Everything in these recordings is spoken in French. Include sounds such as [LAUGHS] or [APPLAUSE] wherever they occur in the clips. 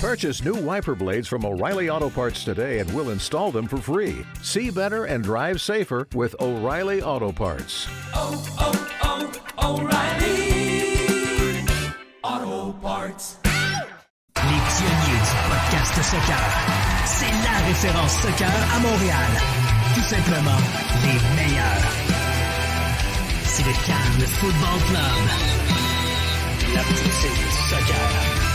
Purchase new wiper blades from O'Reilly Auto Parts today and we'll install them for free. See better and drive safer with O'Reilly Auto Parts. Oh, oh, oh, O'Reilly Auto Parts. Les pionniers du podcast soccer. C'est la référence soccer à Montréal. Tout simplement les meilleurs. C'est le Cannes Football Club. La petite fille du soccer.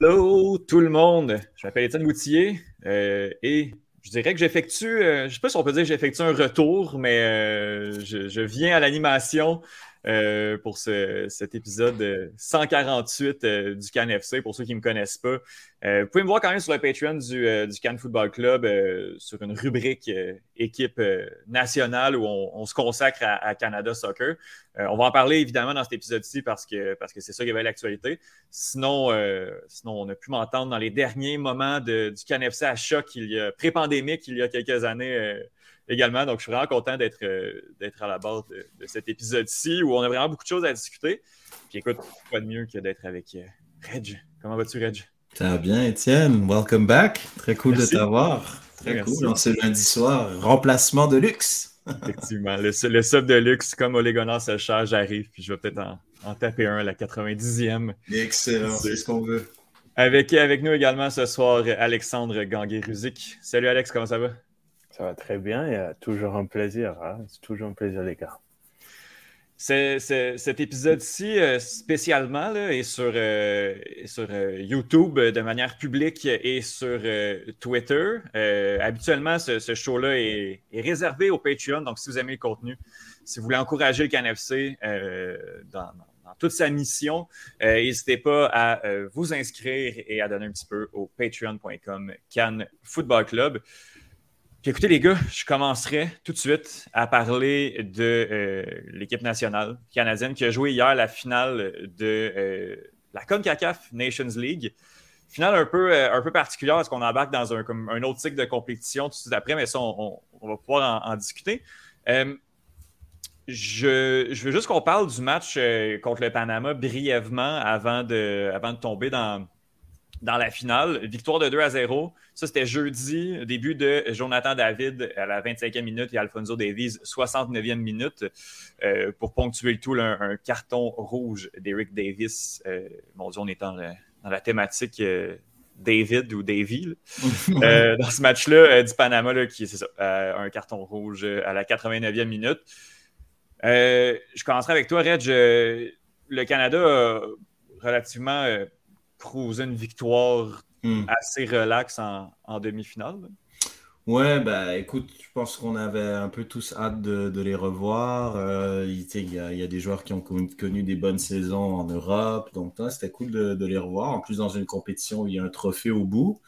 Hello tout le monde, je m'appelle Étienne Moutier euh, et je dirais que j'effectue, euh, je ne sais pas si on peut dire que j'effectue un retour, mais euh, je, je viens à l'animation euh, pour ce- cet épisode 148 euh, du Cannes FC, pour ceux qui ne me connaissent pas. Euh, vous pouvez me voir quand même sur le Patreon du, euh, du Cannes Football Club euh, sur une rubrique euh, équipe euh, nationale où on, se consacre à, Canada Soccer. Euh, on va en parler évidemment dans cet épisode-ci parce que parce que c'est ça qui avait l'actualité. Sinon, euh, sinon, on a pu m'entendre dans les derniers moments du Cannes FC à choc il y a pré-pandémique il y a quelques années euh, également. Donc, je suis vraiment content d'être euh, d'être à la base de, de cet épisode-ci où on a vraiment beaucoup de choses à discuter. Puis écoute, pas de mieux que d'être avec euh, Reg? Comment vas-tu, Reg? Ça va bien, Étienne. Welcome back. Très cool Merci. de t'avoir. Très Merci. cool. En ce lundi soir, remplacement de luxe. [LAUGHS] Effectivement, le, le sub de luxe, comme Ole Gunnar Solskjaer, j'arrive, puis je vais peut-être en, en taper un à la 90e. Excellent, C'est- c'est ce qu'on veut. Avec, avec nous également ce soir, Alexandre Ganguet-Ruzic. Salut Alex, comment ça va? Ça va très bien, y a toujours un plaisir. hein. C'est toujours un plaisir, les gars. Cet épisode-ci, euh, spécialement, là, est sur, euh, sur euh, YouTube euh, de manière publique et sur euh, Twitter. Euh, habituellement, ce, show-là est, réservé au Patreon. Donc, si vous aimez le contenu, si vous voulez encourager le CanFC euh, dans, dans- toute sa mission, euh, n'hésitez pas à euh, vous inscrire et à donner un petit peu au patreon.com Cannes Football Club. Écoutez, les gars, je commencerai tout de suite à parler de euh, l'équipe nationale canadienne qui a joué hier la finale de euh, la CONCACAF Nations League. Finale un peu, euh, un peu particulière parce qu'on embarque dans un, comme un autre cycle de compétition tout de suite après, mais ça, on, va pouvoir en, discuter. Je, je veux juste qu'on parle du match contre le Panama brièvement avant de, avant de tomber dans, dans la finale. Victoire de 2 à 0. Ça, c'était jeudi, début de Jonathan David à la 25e minute et Alfonso Davies, 69e minute. Euh, pour ponctuer le tout, là, un, carton rouge d'Eric Davis. Euh, mon Dieu, on est dans, le- dans la thématique euh, David ou Davy. [LAUGHS] dans ce match-là du Panama, là, qui c'est ça, un carton rouge à la 89e minute. Je commencerai avec toi, Reg. Euh, le Canada a relativement cruisé une victoire Hmm. assez relaxe en, en demi-finale. Ouais, bah écoute, je pense qu'on avait un peu tous hâte de, de les revoir. Euh, il, y a, il y a des joueurs qui ont connu, connu des bonnes saisons en Europe, donc c'était cool de, de les revoir. En plus, dans une compétition où il y a un trophée au bout.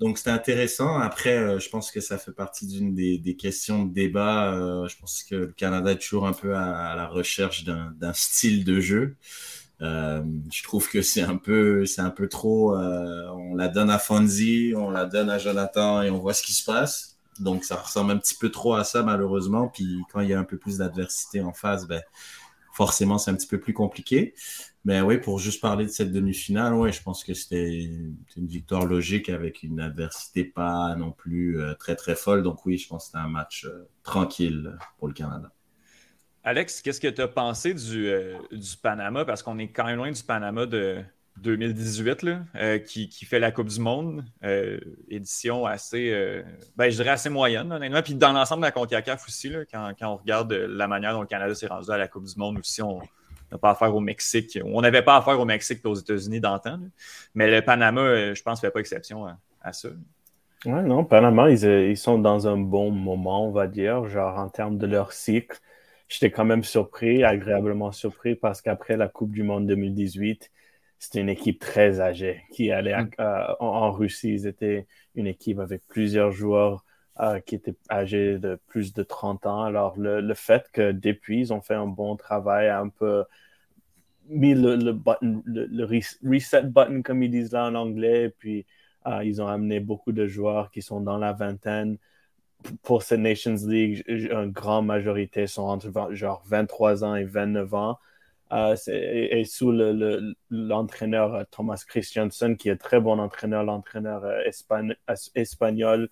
Donc c'était intéressant. Après, euh, je pense que ça fait partie d'une des, des questions de débat. Euh, je pense que le Canada est toujours un peu à, à la recherche d'un style de jeu. Euh, je trouve que c'est un peu, c'est un peu trop. euh, on la donne à Fonzie, on la donne à Jonathan et on voit ce qui se passe. Donc ça ressemble un petit peu trop à ça malheureusement. Puis quand il y a un peu plus d'adversité en face, ben forcément c'est un petit peu plus compliqué. Mais oui, pour juste parler de cette demi-finale, ouais, je pense que c'était une victoire logique avec une adversité pas non plus euh, très très folle. Donc oui, je pense que c'était un match euh, tranquille pour le Canada. Alex, qu'est-ce que tu as pensé du, euh, du Panama? Parce qu'on est quand même loin du Panama de 2018, là, euh, qui, qui fait la Coupe du Monde. Euh, édition assez, ben, je dirais assez moyenne, honnêtement. Puis dans l'ensemble de la CONCACAF aussi, là, quand, quand on regarde la manière dont le Canada s'est rendu à la Coupe du Monde aussi, on n'a pas affaire au Mexique. On n'avait pas affaire au Mexique et aux États-Unis d'antan. Mais le Panama, je pense, ne fait pas exception à, ça. Ouais, non, Panama, ils, ils sont dans un bon moment, on va dire, genre en termes de leur cycle. J'étais quand même surpris, agréablement surpris, parce qu'après la Coupe du Monde 2018, c'était une équipe très âgée qui allait Mm. en, en Russie. Ils étaient une équipe avec plusieurs joueurs euh, qui étaient âgés de plus de 30 ans. Alors, le, le fait que depuis, ils ont fait un bon travail, un peu mis le, le button, reset button, comme ils disent là en anglais, et puis euh, ils ont amené beaucoup de joueurs qui sont dans la vingtaine. Pour cette Nations League, une grande majorité sont entre genre 23 ans et 29 ans. Euh, et, et sous le- le- l'entraîneur euh, Thomas Christiansen, qui est très bon entraîneur, l'entraîneur euh, espagnol,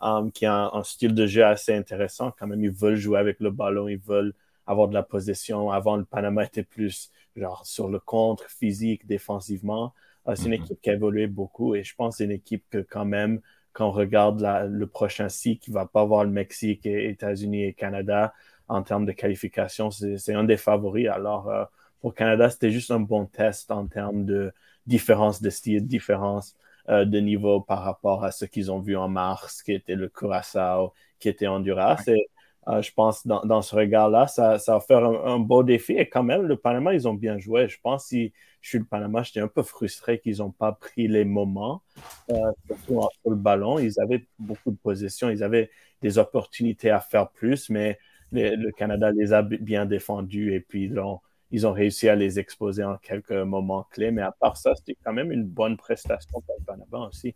um, qui a un, un style de jeu assez intéressant. Quand même, ils veulent jouer avec le ballon, ils veulent avoir de la possession. Avant, le Panama était plus genre sur le contre, physique, défensivement. C'est une Mhm. équipe qui a évolué beaucoup et je pense que c'est une équipe que quand même, quand on regarde la- le prochain cycle, qui va pas avoir le Mexique, et États-Unis et Canada en termes de qualification, c'est c'est un des favoris. Alors, euh, pour Canada, c'était juste un bon test en termes de différence de style, différence euh, de niveau par rapport à ce qu'ils ont vu en mars, qui était le Curaçao, qui était Honduras. Et euh, je pense dans, dans ce regard-là, ça, ça va faire un, beau défi. Et quand même, le Panama, ils ont bien joué. Je pense si je suis le Panama, j'étais un peu frustré qu'ils n'ont pas pris les moments, euh, surtout sur le ballon. Ils avaient beaucoup de possession, ils avaient des opportunités à faire plus, mais le Canada les a bien défendus et puis ils ont, ils ont réussi à les exposer en quelques moments clés. Mais à part ça, c'était quand même une bonne prestation pour le Panama aussi.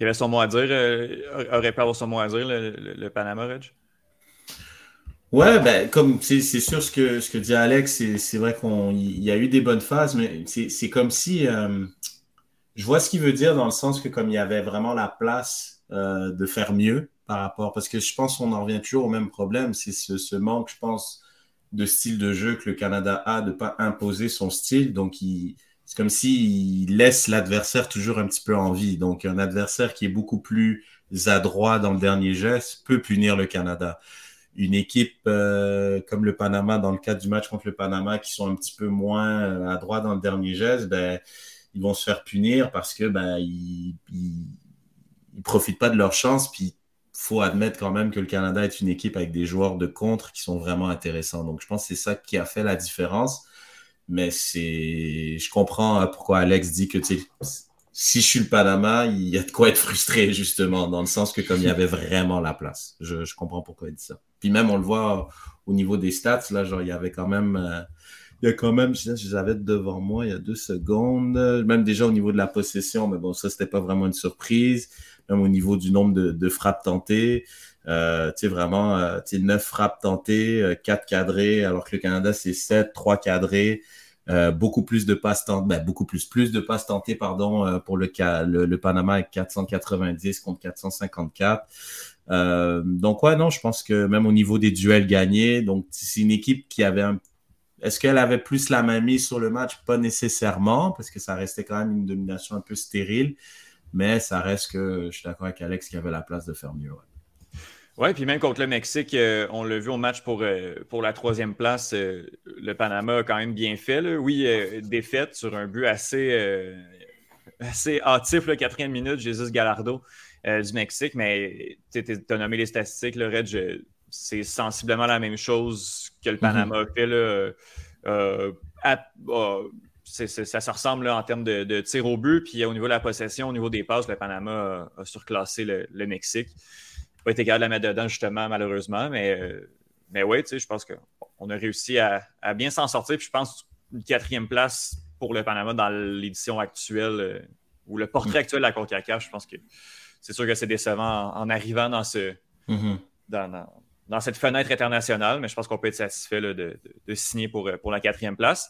Il avait son mot à dire, euh, aurait pu avoir son mot à dire, le, Panama, Reg? Ouais, ben, comme c'est sûr ce que, ce que dit Alex, c'est vrai qu'il y a eu des bonnes phases, mais c'est comme si euh, je vois ce qu'il veut dire dans le sens que comme il y avait vraiment la place euh, de faire mieux par rapport, parce que je pense qu'on en revient toujours au même problème, c'est ce, ce manque, je pense, de style de jeu que le Canada a, de pas imposer son style, donc il, c'est comme s'il laisse l'adversaire toujours un petit peu en vie, donc un adversaire qui est beaucoup plus adroit dans le dernier geste peut punir le Canada une équipe euh, comme le Panama, dans le cadre du match contre le Panama, qui sont un petit peu moins euh, adroits dans le dernier geste, ben, ils vont se faire punir parce que ben, ils, profitent pas de leur chance. Puis faut admettre quand même que le Canada est une équipe avec des joueurs de contre qui sont vraiment intéressants. Donc je pense que c'est ça qui a fait la différence. Mais c'est, je comprends euh, pourquoi Alex dit que si je suis le Panama, il y a de quoi être frustré, [LAUGHS] justement, dans le sens que comme il y avait vraiment la place. Je, je comprends pourquoi il dit ça. Puis même, on le voit au niveau des stats, là, genre, il y avait quand même, euh, il y a quand même, je, je les avais devant moi il y a deux secondes, même déjà au niveau de la possession, mais bon, ça, c'était pas vraiment une surprise. Même au niveau du nombre de, de frappes tentées, euh, tu sais, vraiment, euh, tu sais, neuf frappes tentées, euh, quatre cadrés, alors que le Canada, c'est sept, trois cadrés. Euh, beaucoup plus de passes tentées, ben, beaucoup plus, plus de passes tentées, pardon, euh, pour le, le, Panama avec 490 contre 454. Euh, donc, ouais, non, je pense que même au niveau des duels gagnés, donc c'est une équipe qui avait un. Est-ce qu'elle avait plus la main mise sur le match? Pas nécessairement, parce que ça restait quand même une domination un peu stérile, mais ça reste que je suis d'accord avec Alex qui avait la place de faire mieux. Ouais. Oui, puis même contre le Mexique, euh, on l'a vu au match pour, euh, pour la troisième place, euh, le Panama a quand même bien fait. Là. Oui, défaite sur un but assez, assez hâtif, la quatrième minute, Jesus Gallardo du Mexique, mais tu as nommé les statistiques, le Red, c'est sensiblement la même chose que le Panama mm -hmm. a fait. Là, à, c est, c est, ça se ressemble là, en termes de, de tir au but, puis au niveau de la possession, au niveau des passes, le Panama a, a surclassé le, le Mexique pas été capable de la mettre dedans, justement, malheureusement. Mais, euh, mais oui, tu sais, je pense qu'on a réussi à, à bien s'en sortir. Puis je pense une quatrième place pour le Panama dans l'édition actuelle euh, ou le portrait actuel de la CONCACAF. Je pense que c'est sûr que c'est décevant en, en, arrivant dans, ce, mm -hmm. dans, dans, dans, cette fenêtre internationale, mais je pense qu'on peut être satisfait là, de, de, de, signer pour, pour la quatrième place.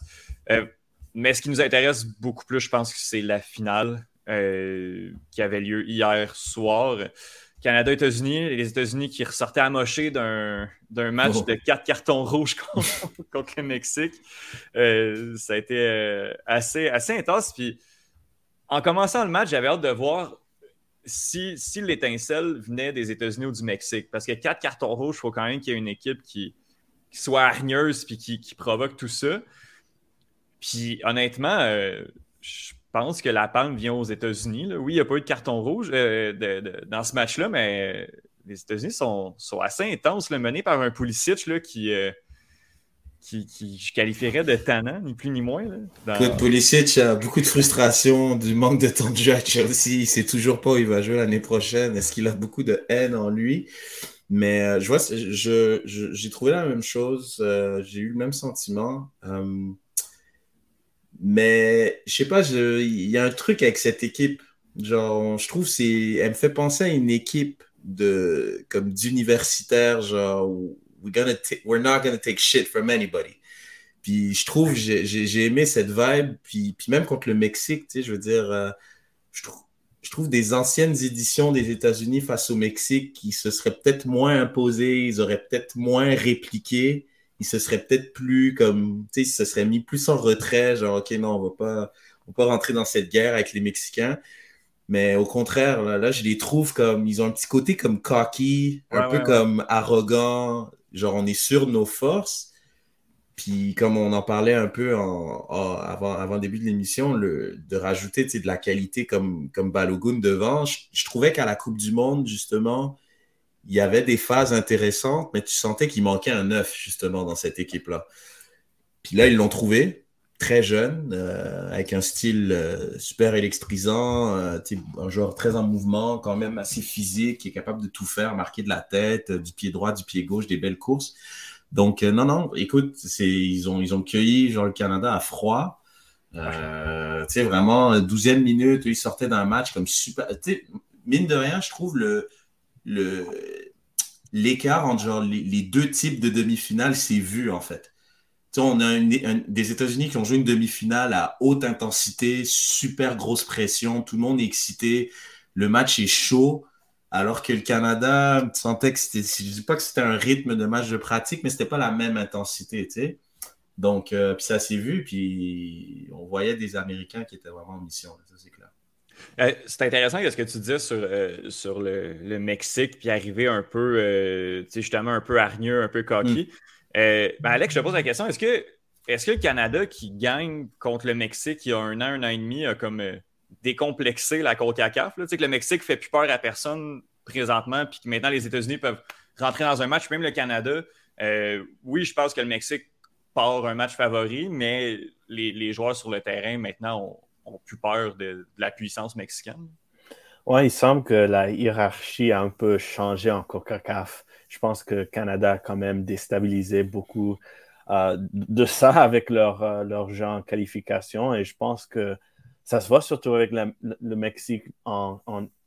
Euh, mais ce qui nous intéresse beaucoup plus, je pense que c'est la finale euh, qui avait lieu hier soir. Canada-États-Unis, les États-Unis qui ressortaient amochés d'un match oh. de quatre cartons rouges [LAUGHS] contre, contre le Mexique. Euh, ça a été euh, assez, assez intense. Puis, en commençant le match, j'avais hâte de voir si, si l'étincelle venait des États-Unis ou du Mexique. Parce que quatre cartons rouges, il faut quand même qu'il y ait une équipe qui, qui soit hargneuse puis qui, qui, provoque tout ça. Puis, honnêtement, euh, je pense que la palme vient aux États-Unis. Oui, il n'y a pas eu de carton rouge euh, dans ce match-là, mais les États-Unis sont, sont, assez intenses, le mené par un Pulisic là, qui, euh, qui, je qualifierais de tannant, ni plus ni moins. Là. Pulisic a beaucoup de frustration, du manque de temps de jeu à Chelsea. Il sait toujours pas où il va jouer l'année prochaine. Est-ce qu'il a beaucoup de haine en lui? Mais euh, je vois, j'ai trouvé la même chose. Euh, j'ai eu le même sentiment. Euh, mais je sais pas, il y a un truc avec cette équipe. Genre, je trouve c'est, elle me fait penser à une équipe de comme d'universitaires, genre we're gonna we're not gonna take shit from anybody. Puis je trouve j'ai aimé cette vibe. Puis, puis même contre le Mexique, tu sais, je veux dire, je trouve je trouve des anciennes éditions des États-Unis face au Mexique qui se seraient peut-être moins imposées, ils auraient peut-être moins répliqué, ils se seraient peut-être plus comme, tu sais, ils se seraient mis plus en retrait, genre, OK, non, on va pas, on va pas rentrer dans cette guerre avec les Mexicains. Mais au contraire, là, je les trouve comme, ils ont un petit côté comme cocky, un peu comme arrogant, genre, on est sûr de nos forces. Puis comme on en parlait un peu avant, avant le début de l'émission, de rajouter de la qualité comme, comme Balogun devant, je, trouvais qu'à la Coupe du Monde, justement, il y avait des phases intéressantes, mais tu sentais qu'il manquait un neuf, justement, dans cette équipe-là. Puis là, ils l'ont trouvé, très jeune, euh, avec un style euh, super électrisant, euh, un joueur très en mouvement, quand même assez physique, qui est capable de tout faire, marquer de la tête, du pied droit, du pied gauche, des belles courses. Donc, non, non, écoute, ils ont, ils ont cueilli genre, le Canada à froid. Tu sais, vraiment, 12e minute, ils sortaient d'un match comme super. Mine de rien, je trouve le, l'écart entre genre, les, deux types de demi-finales, c'est vu en fait. Tu sais, on a des États-Unis qui ont joué une demi-finale à haute intensité, super grosse pression, tout le monde est excité, le match est chaud. Alors que le Canada, tu sentais que c'était, je dis pas que c'était un rythme de match de pratique, mais c'était pas la même intensité, tu sais. Donc, euh, puis ça s'est vu, puis on voyait des Américains qui étaient vraiment en mission, c'est clair. Euh, c'est intéressant ce que tu disais sur, euh, sur le, Mexique, puis arriver un peu, sais, justement, un peu hargneux, un peu cocky. Mm. Ben, Alex, je te pose la question, est-ce que, est-ce que le Canada qui gagne contre le Mexique il y a un an, un an et demi, a comme décomplexer la CONCACAF. Tu sais, que le Mexique fait plus peur à personne présentement, puis que maintenant les États-Unis peuvent rentrer dans un match, même le Canada. Euh, oui, je pense que le Mexique part un match favori, mais les, joueurs sur le terrain maintenant ont, plus peur de, la puissance mexicaine? Oui, il semble que la hiérarchie a un peu changé en CONCACAF. Je pense que le Canada a quand même déstabilisé beaucoup euh, de ça avec leur, euh, jeu en qualification et je pense que ça se voit surtout avec le Mexique en,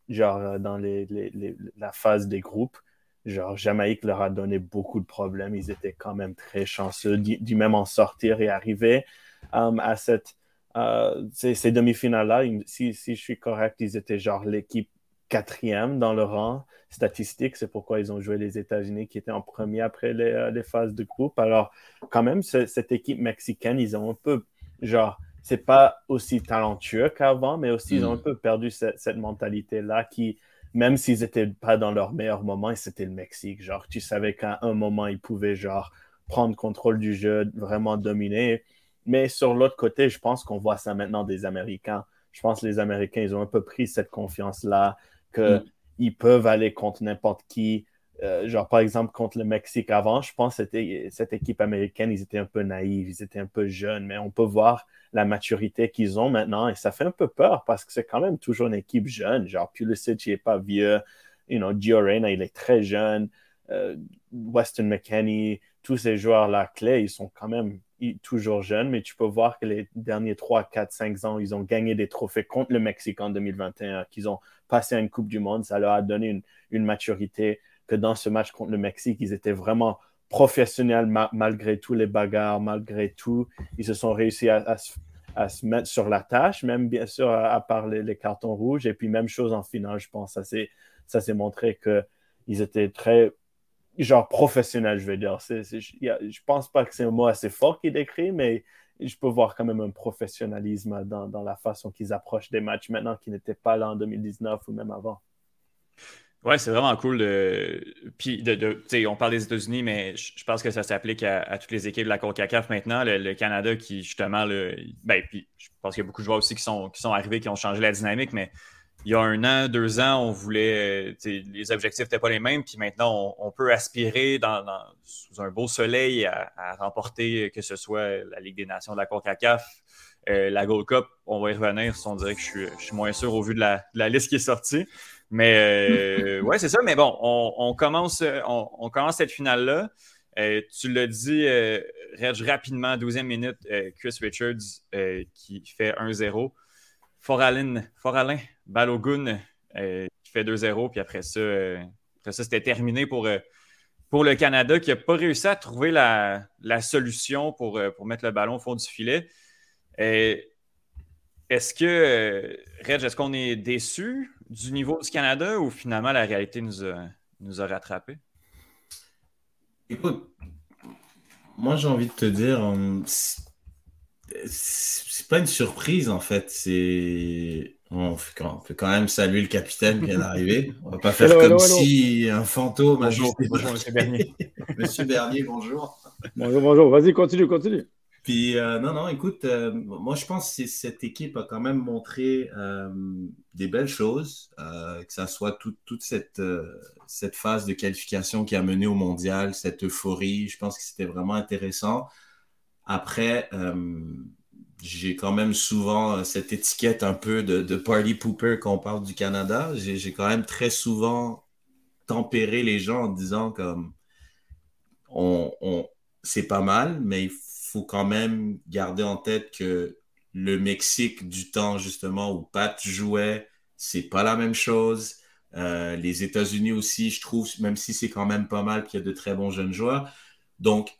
genre euh, dans la phase des groupes. Genre, Jamaïque leur a donné beaucoup de problèmes. Ils étaient quand même très chanceux d'y même en sortir et arriver à cette, euh, ces, demi-finales-là. Si, si, je suis correct, ils étaient genre l'équipe quatrième dans le rang statistique. C'est pourquoi ils ont joué les États-Unis qui étaient en premier après les, les phases de groupe. Alors, quand même, cette équipe mexicaine, ils ont un peu, genre, c'est pas aussi talentueux qu'avant, mais aussi ils ont un mm. peu perdu cette, mentalité-là qui, même s'ils n'étaient pas dans leur meilleur moment, c'était le Mexique. Genre, tu savais qu'à un moment, ils pouvaient genre prendre contrôle du jeu, vraiment dominer. Mais sur l'autre côté, je pense qu'on voit ça maintenant des Américains. Je pense que les Américains, ils ont un peu pris cette confiance-là qu'ils mm. peuvent aller contre n'importe qui. Euh, genre, par exemple, contre le Mexique avant, je pense que cette équipe américaine, ils étaient un peu naïfs, ils étaient un peu jeunes, mais on peut voir la maturité qu'ils ont maintenant. Et ça fait un peu peur parce que c'est quand même toujours une équipe jeune. Genre, Pulisic, il n'est pas vieux. You know, Gio Reyna, il est très jeune. Euh, Weston McKenney, tous ces joueurs-là clés, ils sont quand même toujours jeunes, mais tu peux voir que les derniers 3, 4, 5 ans, ils ont gagné des trophées contre le Mexique en 2021, qu'ils ont passé une Coupe du Monde. Ça leur a donné une, une maturité que dans ce match contre le Mexique, ils étaient vraiment professionnels malgré tous les bagarres, malgré tout. Ils se sont réussi à, se mettre sur la tâche, même bien sûr à, part les, cartons rouges. Et puis même chose en finale, je pense. Ça s'est montré qu'ils étaient très genre professionnels, je vais dire. Je ne je pense pas que c'est un mot assez fort qui décrit, mais je peux voir quand même un professionnalisme dans, dans la façon qu'ils approchent des matchs maintenant qui n'étaient pas là en 2019 ou même avant. Ouais, c'est vraiment cool. De... Puis, de, on parle des États-Unis, mais je pense que ça s'applique à, toutes les équipes de la CONCACAF maintenant. Le, Canada qui, justement, le... ben, puis je pense qu'il y a beaucoup de joueurs aussi qui sont, qui sont arrivés, qui ont changé la dynamique, mais il y a un an, deux ans, on voulait, euh, les objectifs n'étaient pas les mêmes, puis maintenant, on, peut aspirer dans, sous un beau soleil à, remporter que ce soit la Ligue des Nations de la CONCACAF, euh, la Gold Cup, on va y revenir, on dirait que je suis, moins sûr au vu de la, liste qui est sortie. Mais euh, [LAUGHS] ouais, c'est ça. Mais bon, on, commence, on, commence cette finale-là. tu l'as dit, Reg, rapidement, 12e minute, Chris Richards qui fait 1-0. Foralin, Foralin Balogun euh, qui fait 2-0, puis après ça, euh, ça c'était terminé pour, euh, pour le Canada qui n'a pas réussi à trouver la, solution pour, pour mettre le ballon au fond du filet. est-ce que, Reg, est-ce qu'on est déçu du niveau du Canada ou finalement la réalité nous a, nous a rattrapés? Écoute, moi j'ai envie de te dire, c'est pas une surprise en fait. C'est on peut quand même saluer le capitaine qui vient d'arriver. On va pas faire comme si un fantôme. Bonjour, bonjour Monsieur Bernier. [LAUGHS] Monsieur Bernier, bonjour. Bonjour, bonjour. Vas-y, continue, continue. Puis euh, non, non, écoute, euh, moi je pense que cette équipe a quand même montré euh, des belles choses, que ça soit toute cette, cette phase de qualification qui a mené au mondial, cette euphorie. Je pense que c'était vraiment intéressant. Après, j'ai quand même souvent euh, cette étiquette un peu de, party pooper quand on parle du Canada. J'ai quand même très souvent tempéré les gens en disant comme on, c'est pas mal, mais il faut quand même garder en tête que le Mexique du temps justement où Pat jouait, c'est pas la même chose. Euh, les États-Unis aussi, je trouve, même si c'est quand même pas mal qu'il y a de très bons jeunes joueurs. Donc,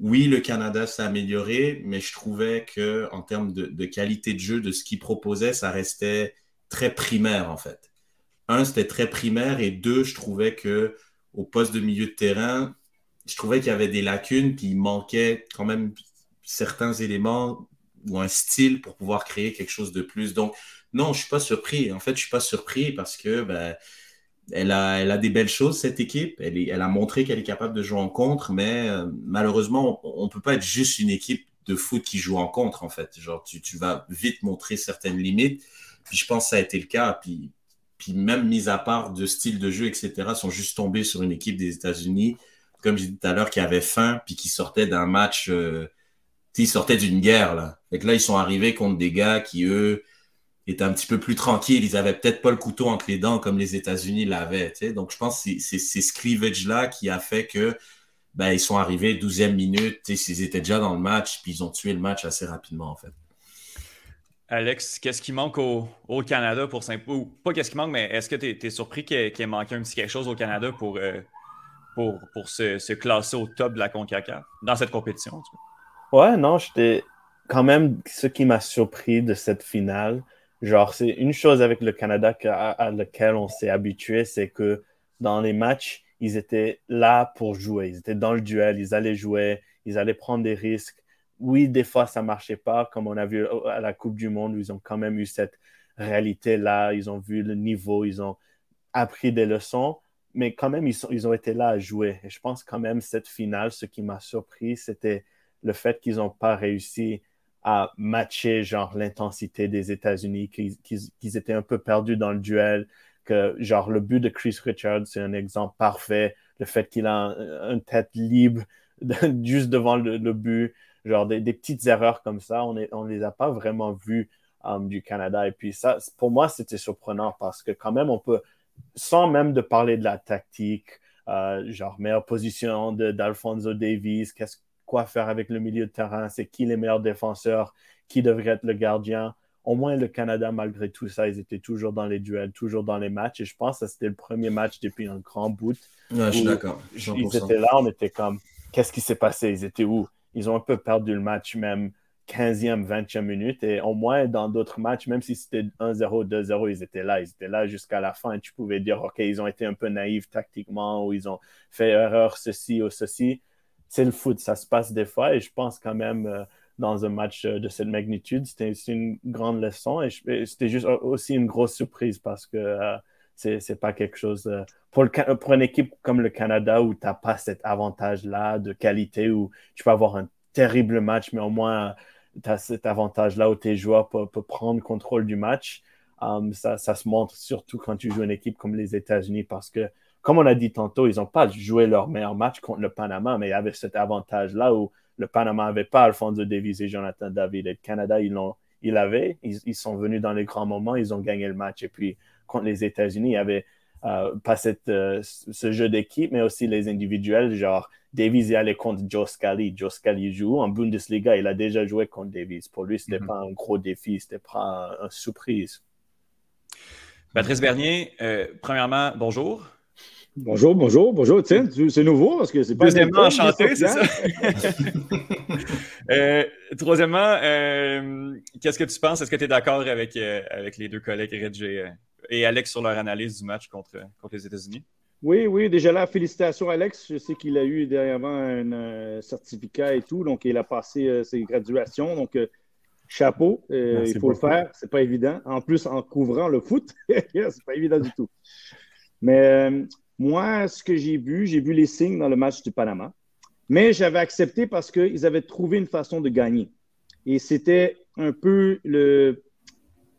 oui, le Canada s'est amélioré, mais je trouvais que en termes de, qualité de jeu, de ce qu'il proposait, ça restait très primaire en fait. Un, c'était très primaire, et deux, je trouvais que au poste de milieu de terrain, je trouvais qu'il y avait des lacunes, puis il manquait quand même certains éléments ou un style pour pouvoir créer quelque chose de plus. Donc, non, je suis pas surpris. En fait, je suis pas surpris parce que ben, elle a, des belles choses, cette équipe. Elle, a montré qu'elle est capable de jouer en contre, mais euh, malheureusement, on ne peut pas être juste une équipe de foot qui joue en contre, en fait. Genre, tu, vas vite montrer certaines limites. Puis je pense que ça a été le cas. Puis, puis même mis à part de style de jeu, etc., sont juste tombés sur une équipe des États-Unis, comme j'ai dit tout à l'heure, qui avait faim, puis qui sortait d'un match, euh, ils sortaient d'une guerre, là. Fait que là, ils sont arrivés contre des gars qui, eux, étaient un petit peu plus tranquilles. Ils avaient peut-être pas le couteau entre les dents comme les États-Unis l'avaient. Donc, je pense que c'est ce cleavage-là qui a fait que ben, ils sont arrivés 12e minute. Ils étaient déjà dans le match, puis ils ont tué le match assez rapidement, en fait. Alex, qu'est-ce qui manque au, Canada pour s'imposer? Pas qu'est-ce qui manque, mais est-ce que tu es, surpris qu'il ait manqué un petit quelque chose au Canada pour, euh, pour, pour se, classer au top de la CONCACAF dans cette compétition? Ouais, non, j'étais quand même ce qui m'a surpris de cette finale, Genre, c'est une chose avec le Canada à, laquelle on s'est habitué, c'est que dans les matchs, ils étaient là pour jouer. Ils étaient dans le duel, ils allaient jouer, ils allaient prendre des risques. Oui, des fois, ça ne marchait pas, comme on a vu à la Coupe du Monde, où ils ont quand même eu cette réalité-là. Ils ont vu le niveau, ils ont appris des leçons, mais quand même, ils, ils ont été là à jouer. Et je pense quand même, cette finale, ce qui m'a surpris, c'était le fait qu'ils n'ont pas réussi à matcher genre l'intensité des États-Unis, qu'ils étaient un peu perdus dans le duel, que genre le but de Chris Richards, c'est un exemple parfait, le fait qu'il a une tête libre [LAUGHS] juste devant le, but, genre des, petites erreurs comme ça, on ne les a pas vraiment vues um, du Canada. Et puis ça, pour moi, c'était surprenant parce que quand même, on peut, sans même de parler de la tactique, euh, genre meilleure position d'Alfonso Davies, qu'est-ce quoi faire avec le milieu de terrain, c'est qui les meilleurs défenseurs, qui devrait être le gardien. Au moins, le Canada, malgré tout ça, ils étaient toujours dans les duels, toujours dans les matchs. Et je pense que c'était le premier match depuis un grand bout. je suis d'accord. Ils étaient là, on était comme, qu'est-ce qui s'est passé? Ils étaient où? Ils ont un peu perdu le match, même 15e, 20e minute. Et au moins, dans d'autres matchs, même si c'était 1-0, 2-0, ils étaient là. Ils étaient là jusqu'à la fin. Tu pouvais dire, OK, ils ont été un peu naïfs tactiquement ou ils ont fait erreur ceci ou ceci c'est le foot, ça se passe des fois et je pense quand même euh, dans un match euh, de cette magnitude, c'était une grande leçon et c'était juste aussi une grosse surprise parce que euh, ce c'est pas quelque chose pour, pour une équipe comme le Canada où tu n'as pas cet avantage-là de qualité où tu peux avoir un terrible match, mais au moins tu as cet avantage-là où tes joueurs peuvent, prendre contrôle du match. Ça, se montre surtout quand tu joues une équipe comme les États-Unis parce que, comme on a dit tantôt, ils n'ont pas joué leur meilleur match contre le Panama, mais il y avait cet avantage-là où le Panama n'avait pas Alfonso Davies et Jonathan David. Et le Canada, ils l'ont il avait. Ils, ils, sont venus dans les grands moments, ils ont gagné le match. Et puis, contre les États-Unis, il n'y avait euh, pas cette, euh, ce jeu d'équipe, mais aussi les individuels. Genre, Davies est allé contre Joe Scally. Joe Scally joue en Bundesliga. Il a déjà joué contre Davies. Pour lui, ce n'était mm -hmm. pas un gros défi, c'était pas une surprise. Patrice Bernier, euh, premièrement, bonjour. Bonjour, bonjour, bonjour. Tiens, c'est nouveau parce que c'est pas. Deuxièmement, enchanté, c'est ça. [LAUGHS] euh, troisièmement, euh, qu'est-ce que tu penses? Est-ce que tu es d'accord avec, euh, avec les deux collègues, Reg et, et, Alex, sur leur analyse du match contre, contre les États-Unis? Oui, oui, déjà là, félicitations, Alex. Je sais qu'il a eu dernièrement un euh, certificat et tout, donc il a passé ses graduations. Donc, chapeau, il faut beaucoup. le faire, c'est pas évident. En plus, en couvrant le foot, [LAUGHS] c'est pas évident du tout. Mais moi, ce que j'ai vu, j'ai vu les signes dans le match du Panama, mais j'avais accepté parce qu'ils avaient trouvé une façon de gagner. Et c'était un peu le,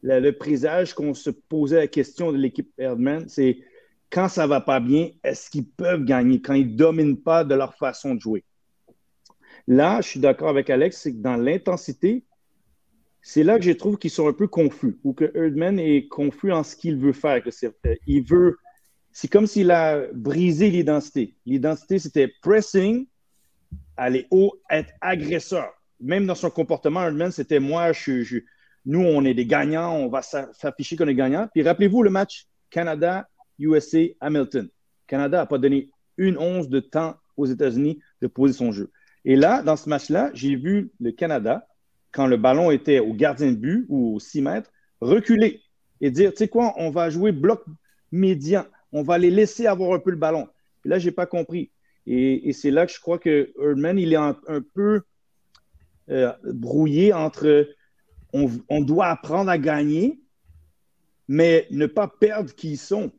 le, présage qu'on se posait la question de l'équipe Erdman, c'est quand ça va pas bien, est-ce qu'ils peuvent gagner quand ils ne dominent pas de leur façon de jouer? Là, je suis d'accord avec Alex, c'est que dans l'intensité, c'est là que je trouve qu'ils sont un peu confus ou que Erdman est confus en ce qu'il veut faire. Que il veut c'est comme s'il a brisé l'identité. L'identité, c'était pressing, aller haut, être agresseur. Même dans son comportement, Hardman, c'était moi, je, nous, on est des gagnants, on va s'afficher qu'on est gagnants. Puis rappelez-vous le match Canada, USA, Hamilton. Canada n'a pas donné une once de temps aux États-Unis de poser son jeu. Et là, dans ce match-là, j'ai vu le Canada, quand le ballon était au gardien de but ou au 6 mètres, reculer et dire, tu sais quoi, on va jouer bloc médian on va les laisser avoir un peu le ballon. Là, je n'ai pas compris. Et, c'est là que je crois que Erdman, il est un, peu euh, brouillé entre on, doit apprendre à gagner, mais ne pas perdre qui ils sont.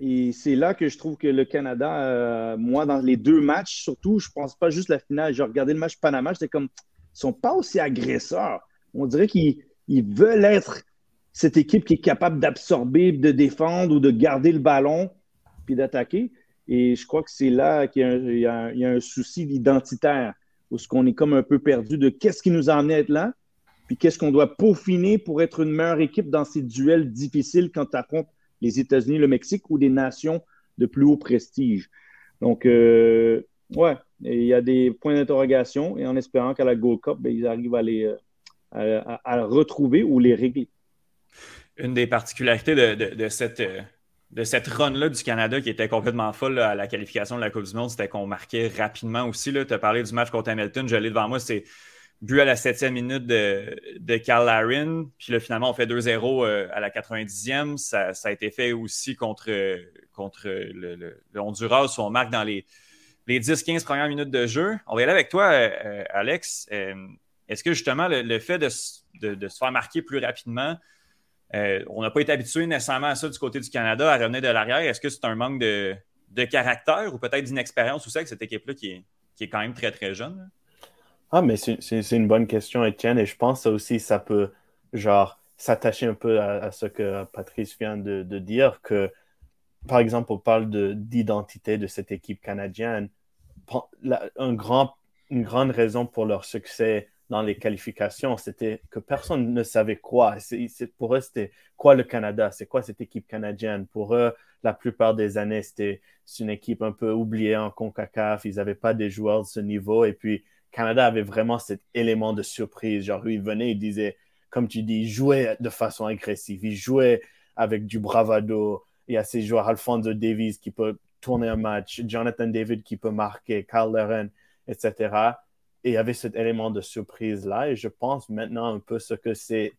Et c'est là que je trouve que le Canada, euh, moi, dans les deux matchs, surtout, je ne pense pas juste la finale. J'ai regardé le match Panama, j'étais comme, ils ne sont pas aussi agresseurs. On dirait qu'ils veulent être cette équipe qui est capable d'absorber, de défendre ou de garder le ballon puis d'attaquer. Et je crois que c'est là qu'il y, a un souci identitaire, où ce qu'on est comme un peu perdu de qu'est-ce qui nous a amené à être là, puis qu'est-ce qu'on doit peaufiner pour être une meilleure équipe dans ces duels difficiles quand tu affrontes les États-Unis, le Mexique ou des nations de plus haut prestige. Donc, euh, ouais, il y a des points d'interrogation et en espérant qu'à la Gold Cup, ben, ils arrivent à les à, à retrouver ou les régler une des particularités de, de, cette, run-là du Canada qui était complètement folle à la qualification de la Coupe du Monde, c'était qu'on marquait rapidement aussi. Tu as parlé du match contre Hamilton, je l'ai devant moi, c'est but à la septième minute de, de Carl Larin. Puis là, finalement, on fait 2-0 euh, à la 90e. Ça, ça, a été fait aussi contre, contre le, Honduras où on marque dans les, les 10-15 premières minutes de jeu. On va y aller avec toi, euh, Alex. Euh, est-ce que justement le, fait de, se faire marquer plus rapidement, euh, on n'a pas été habitué nécessairement à ça du côté du Canada, à revenir de l'arrière. Est-ce que c'est un manque de, de caractère ou peut-être d'inexpérience aussi avec cette équipe-là qui est, qui est, quand même très, très jeune? Ah, mais c'est une bonne question, Étienne, et je pense que ça aussi, ça peut, genre, s'attacher un peu à, ce que Patrice vient de, dire, que, par exemple, on parle d'identité de, cette équipe canadienne. Un grand, une grande raison pour leur succès dans les qualifications, c'était que personne ne savait quoi. Pour eux, c'était quoi le Canada? C'est quoi cette équipe canadienne? Pour eux, la plupart des années, c'était une équipe un peu oubliée en CONCACAF. Ils n'avaient pas des joueurs de ce niveau. Et puis, Canada avait vraiment cet élément de surprise. Genre, ils venaient, ils disaient, comme tu dis, ils jouaient de façon agressive. Ils jouaient avec du bravado. Il y a ces joueurs, Alfonso Davies qui peut tourner un match, Jonathan David qui peut marquer, Carl Leren, etc et il y avait cet élément de surprise-là. Et je pense maintenant un peu ce que c'est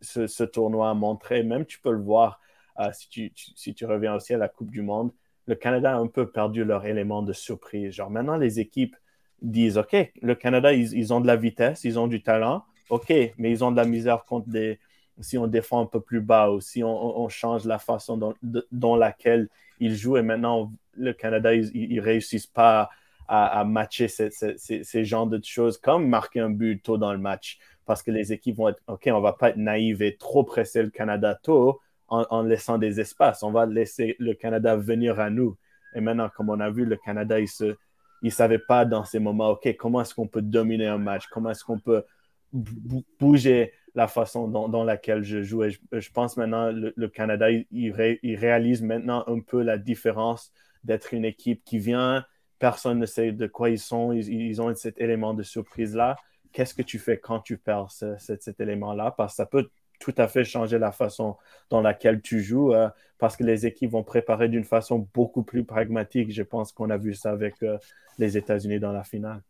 ce, tournoi a montré. Même tu peux le voir euh, si, tu, si tu reviens aussi à la Coupe du Monde. Le Canada a un peu perdu leur élément de surprise. Genre maintenant, les équipes disent OK, le Canada, ils, ils ont de la vitesse, ils ont du talent. OK, mais ils ont de la misère contre des. Si on défend un peu plus bas ou si on, change la façon dont laquelle ils jouent. Et maintenant, le Canada, ils ne réussissent pas à, matcher ces, ces, ces, genres de choses, comme marquer un but tôt dans le match. Parce que les équipes vont être, OK, on va pas être naïve et trop presser le Canada tôt. en, laissant des espaces. On va laisser le Canada venir à nous. Et maintenant, comme on a vu, le Canada, il se, il savait pas dans ces moments, OK, comment est-ce qu'on peut dominer un match? Comment est-ce qu'on peut bouger la façon dans, laquelle je joue? Et je, pense maintenant, le, le Canada, il, réalise maintenant un peu la différence d'être une équipe qui vient, personne ne sait de quoi ils sont, ils, ont cet élément de surprise-là. Qu'est-ce que tu fais quand tu perds cet élément-là? Parce que ça peut tout à fait changer la façon dans laquelle tu joues, euh, parce que les équipes vont préparer d'une façon beaucoup plus pragmatique. Je pense qu'on a vu ça avec euh, les États-Unis dans la finale.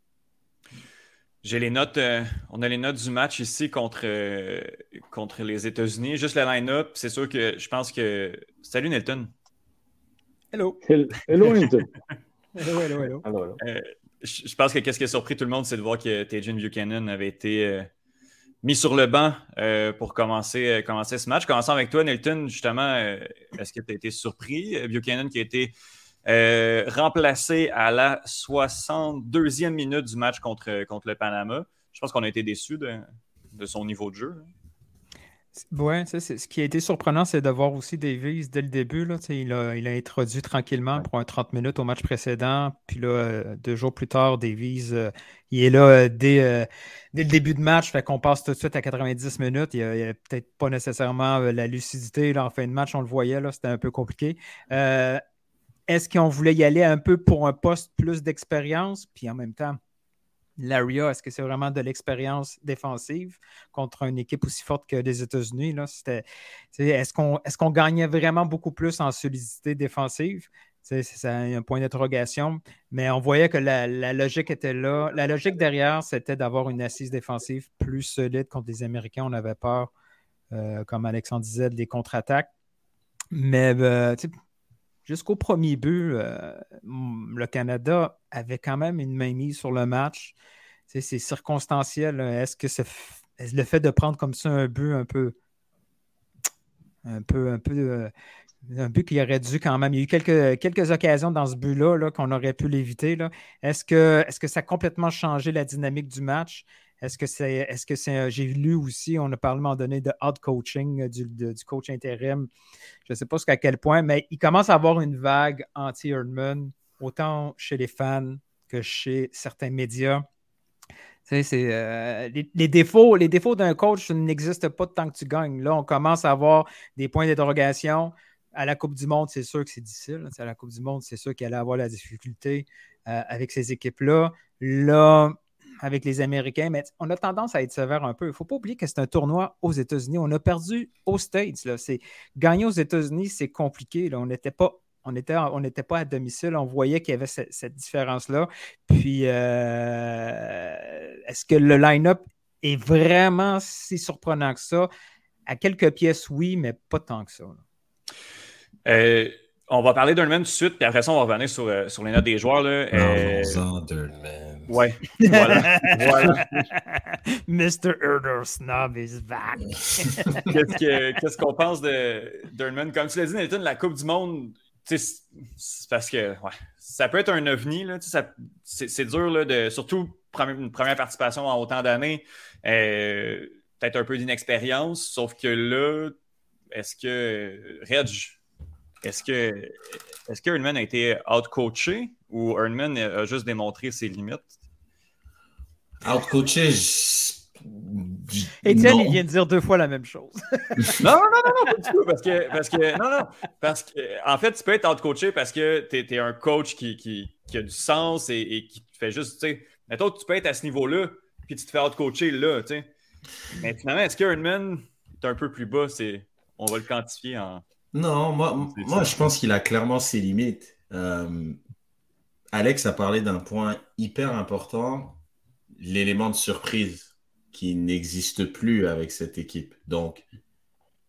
J'ai les notes, euh, on a les notes du match ici contre, contre les États-Unis. Juste le line-up, c'est sûr que je pense que. Salut Nelton. Hello. Hello Nelton. [LAUGHS] hello, hello, hello. je pense que qu'est-ce qui a surpris tout le monde, c'est de voir que Tejan Buchanan avait été mis sur le banc euh, pour commencer, euh, commencer ce match. Commençons avec toi, Nelton. Justement, euh, est-ce que tu as été surpris? Buchanan qui a été remplacé à la 62e minute du match contre, contre le Panama? Je pense qu'on a été déçus de, de, son niveau de jeu. Oui, ce qui a été surprenant, c'est de voir aussi Davis dès le début. Là, il, a, il a introduit tranquillement pour un 30 minutes au match précédent. Puis là, euh, deux jours plus tard, Davis, euh, il est là euh, dès, dès, le début de match. Fait qu'on passe tout de suite à 90 minutes. Il n'y a, peut-être pas nécessairement la lucidité. Là, en fin de match, on le voyait, là, c'était un peu compliqué. Est-ce qu'on voulait y aller un peu pour un poste plus d'expérience? Puis en même temps, Laria, est-ce que c'est vraiment de l'expérience défensive contre une équipe aussi forte que les États-Unis? Est-ce qu'on est gagnait vraiment beaucoup plus en solidité défensive? C'est un point d'interrogation, mais on voyait que la, logique était là. La logique derrière, c'était d'avoir une assise défensive plus solide contre les Américains. On avait peur, euh, comme Alexandre disait, des contre-attaques. Mais euh, jusqu'au premier but, euh, le Canada avait quand même une mainmise sur le match. C'est circonstanciel. Est-ce que le fait de prendre comme ça un but un peu. Un peu, un peu. Euh, un but qui aurait dû quand même. Il y a eu quelques, quelques occasions dans ce but-là -là, qu'on aurait pu l'éviter. Est-ce que, est -ce que ça a complètement changé la dynamique du match? Est-ce que c'est. Est-ce que c'est. J'ai lu aussi, on a parlé à un moment donné de hard coaching, du, du coach intérim. Je ne sais pas jusqu'à quel point, mais il commence à avoir une vague anti-Erdman, autant chez les fans que chez certains médias. C'est, euh, les, défauts, les défauts d'un coach n'existent pas tant que tu gagnes. Là, on commence à avoir des points d'interrogation. À la Coupe du Monde, c'est sûr que c'est difficile. À la Coupe du Monde, c'est sûr qu'il allait avoir la difficulté euh, avec ces équipes-là. Là, avec les Américains, mais on a tendance à être sévère un peu. Il ne faut pas oublier que c'est un tournoi aux États-Unis. On a perdu aux States. Là. Gagner aux États-Unis, c'est compliqué. Là. On n'était pas on n'était on pas à domicile, on voyait qu'il y avait cette, différence-là. Puis, euh, est-ce que le line-up est vraiment si surprenant que ça? À quelques pièces, oui, mais pas tant que ça. Euh, on va parler d'Urnman tout de suite, puis après ça, on va revenir sur, euh, sur les notes des joueurs. Là. Euh... Ouais, voilà. voilà. [LAUGHS] Mr. Erder Snob is back. [LAUGHS] Qu'est-ce qu'on pense de Durnman? Comme tu l'as dit, Nathan, la Coupe du Monde, c'est parce que ouais, ça peut être un ovni. C'est dur, là, de, surtout une première participation en autant d'années. Euh, Peut-être un peu d'inexpérience, sauf que là, est-ce que Reg, est-ce que est-ce que a été out-coaché ou Erdman a juste démontré ses limites? Outcoaché, Étienne, il vient de dire deux fois la même chose. [LAUGHS] non, non, non, non, pas du tout. Parce que, parce que, non, non. Parce que, en fait, tu peux être outcoaché parce que tu es, un coach qui, qui, qui, a du sens et, qui te fait juste, tu sais, mettons, tu peux être à ce niveau-là, puis tu te fais outcoacher là, tu sais. Mais finalement, est-ce que Erdman est un peu plus bas? On va le quantifier en. Non, moi, moi je pense qu'il a clairement ses limites. Euh, Alex a parlé d'un point hyper important l'élément de surprise qui n'existe plus avec cette équipe. Donc,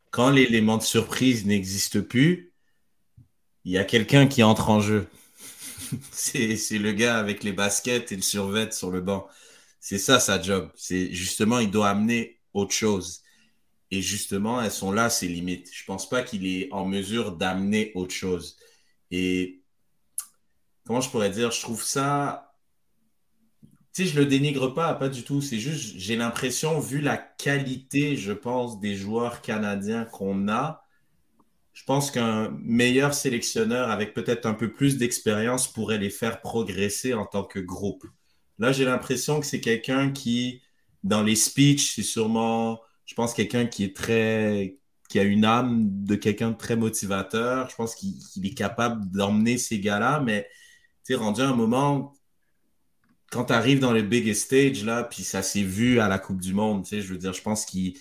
quand l'élément de surprise n'existe plus, il y a quelqu'un qui entre en jeu. [LAUGHS] c'est le gars avec les baskets et le survêt sur le banc. C'est ça sa job. C'est justement, il doit amener autre chose. Et justement, elles sont là, ses limites. Je pense pas qu'il est en mesure d'amener autre chose. Et comment je pourrais dire, je trouve ça tu sais, je le dénigre pas, pas du tout. C'est juste, j'ai l'impression, vu la qualité, je pense, des joueurs canadiens qu'on a, je pense qu'un meilleur sélectionneur avec peut-être un peu plus d'expérience pourrait les faire progresser en tant que groupe. Là, j'ai l'impression que c'est quelqu'un qui, dans les speeches, c'est sûrement, je pense, quelqu'un qui est très, qui a une âme de quelqu'un de très motivateur. Je pense qu'il est capable d'emmener ces gars-là, mais tu rendu à un moment, quand tu arrives dans le big stage, là, puis ça s'est vu à la Coupe du Monde, tu sais, je veux dire, je pense qu'il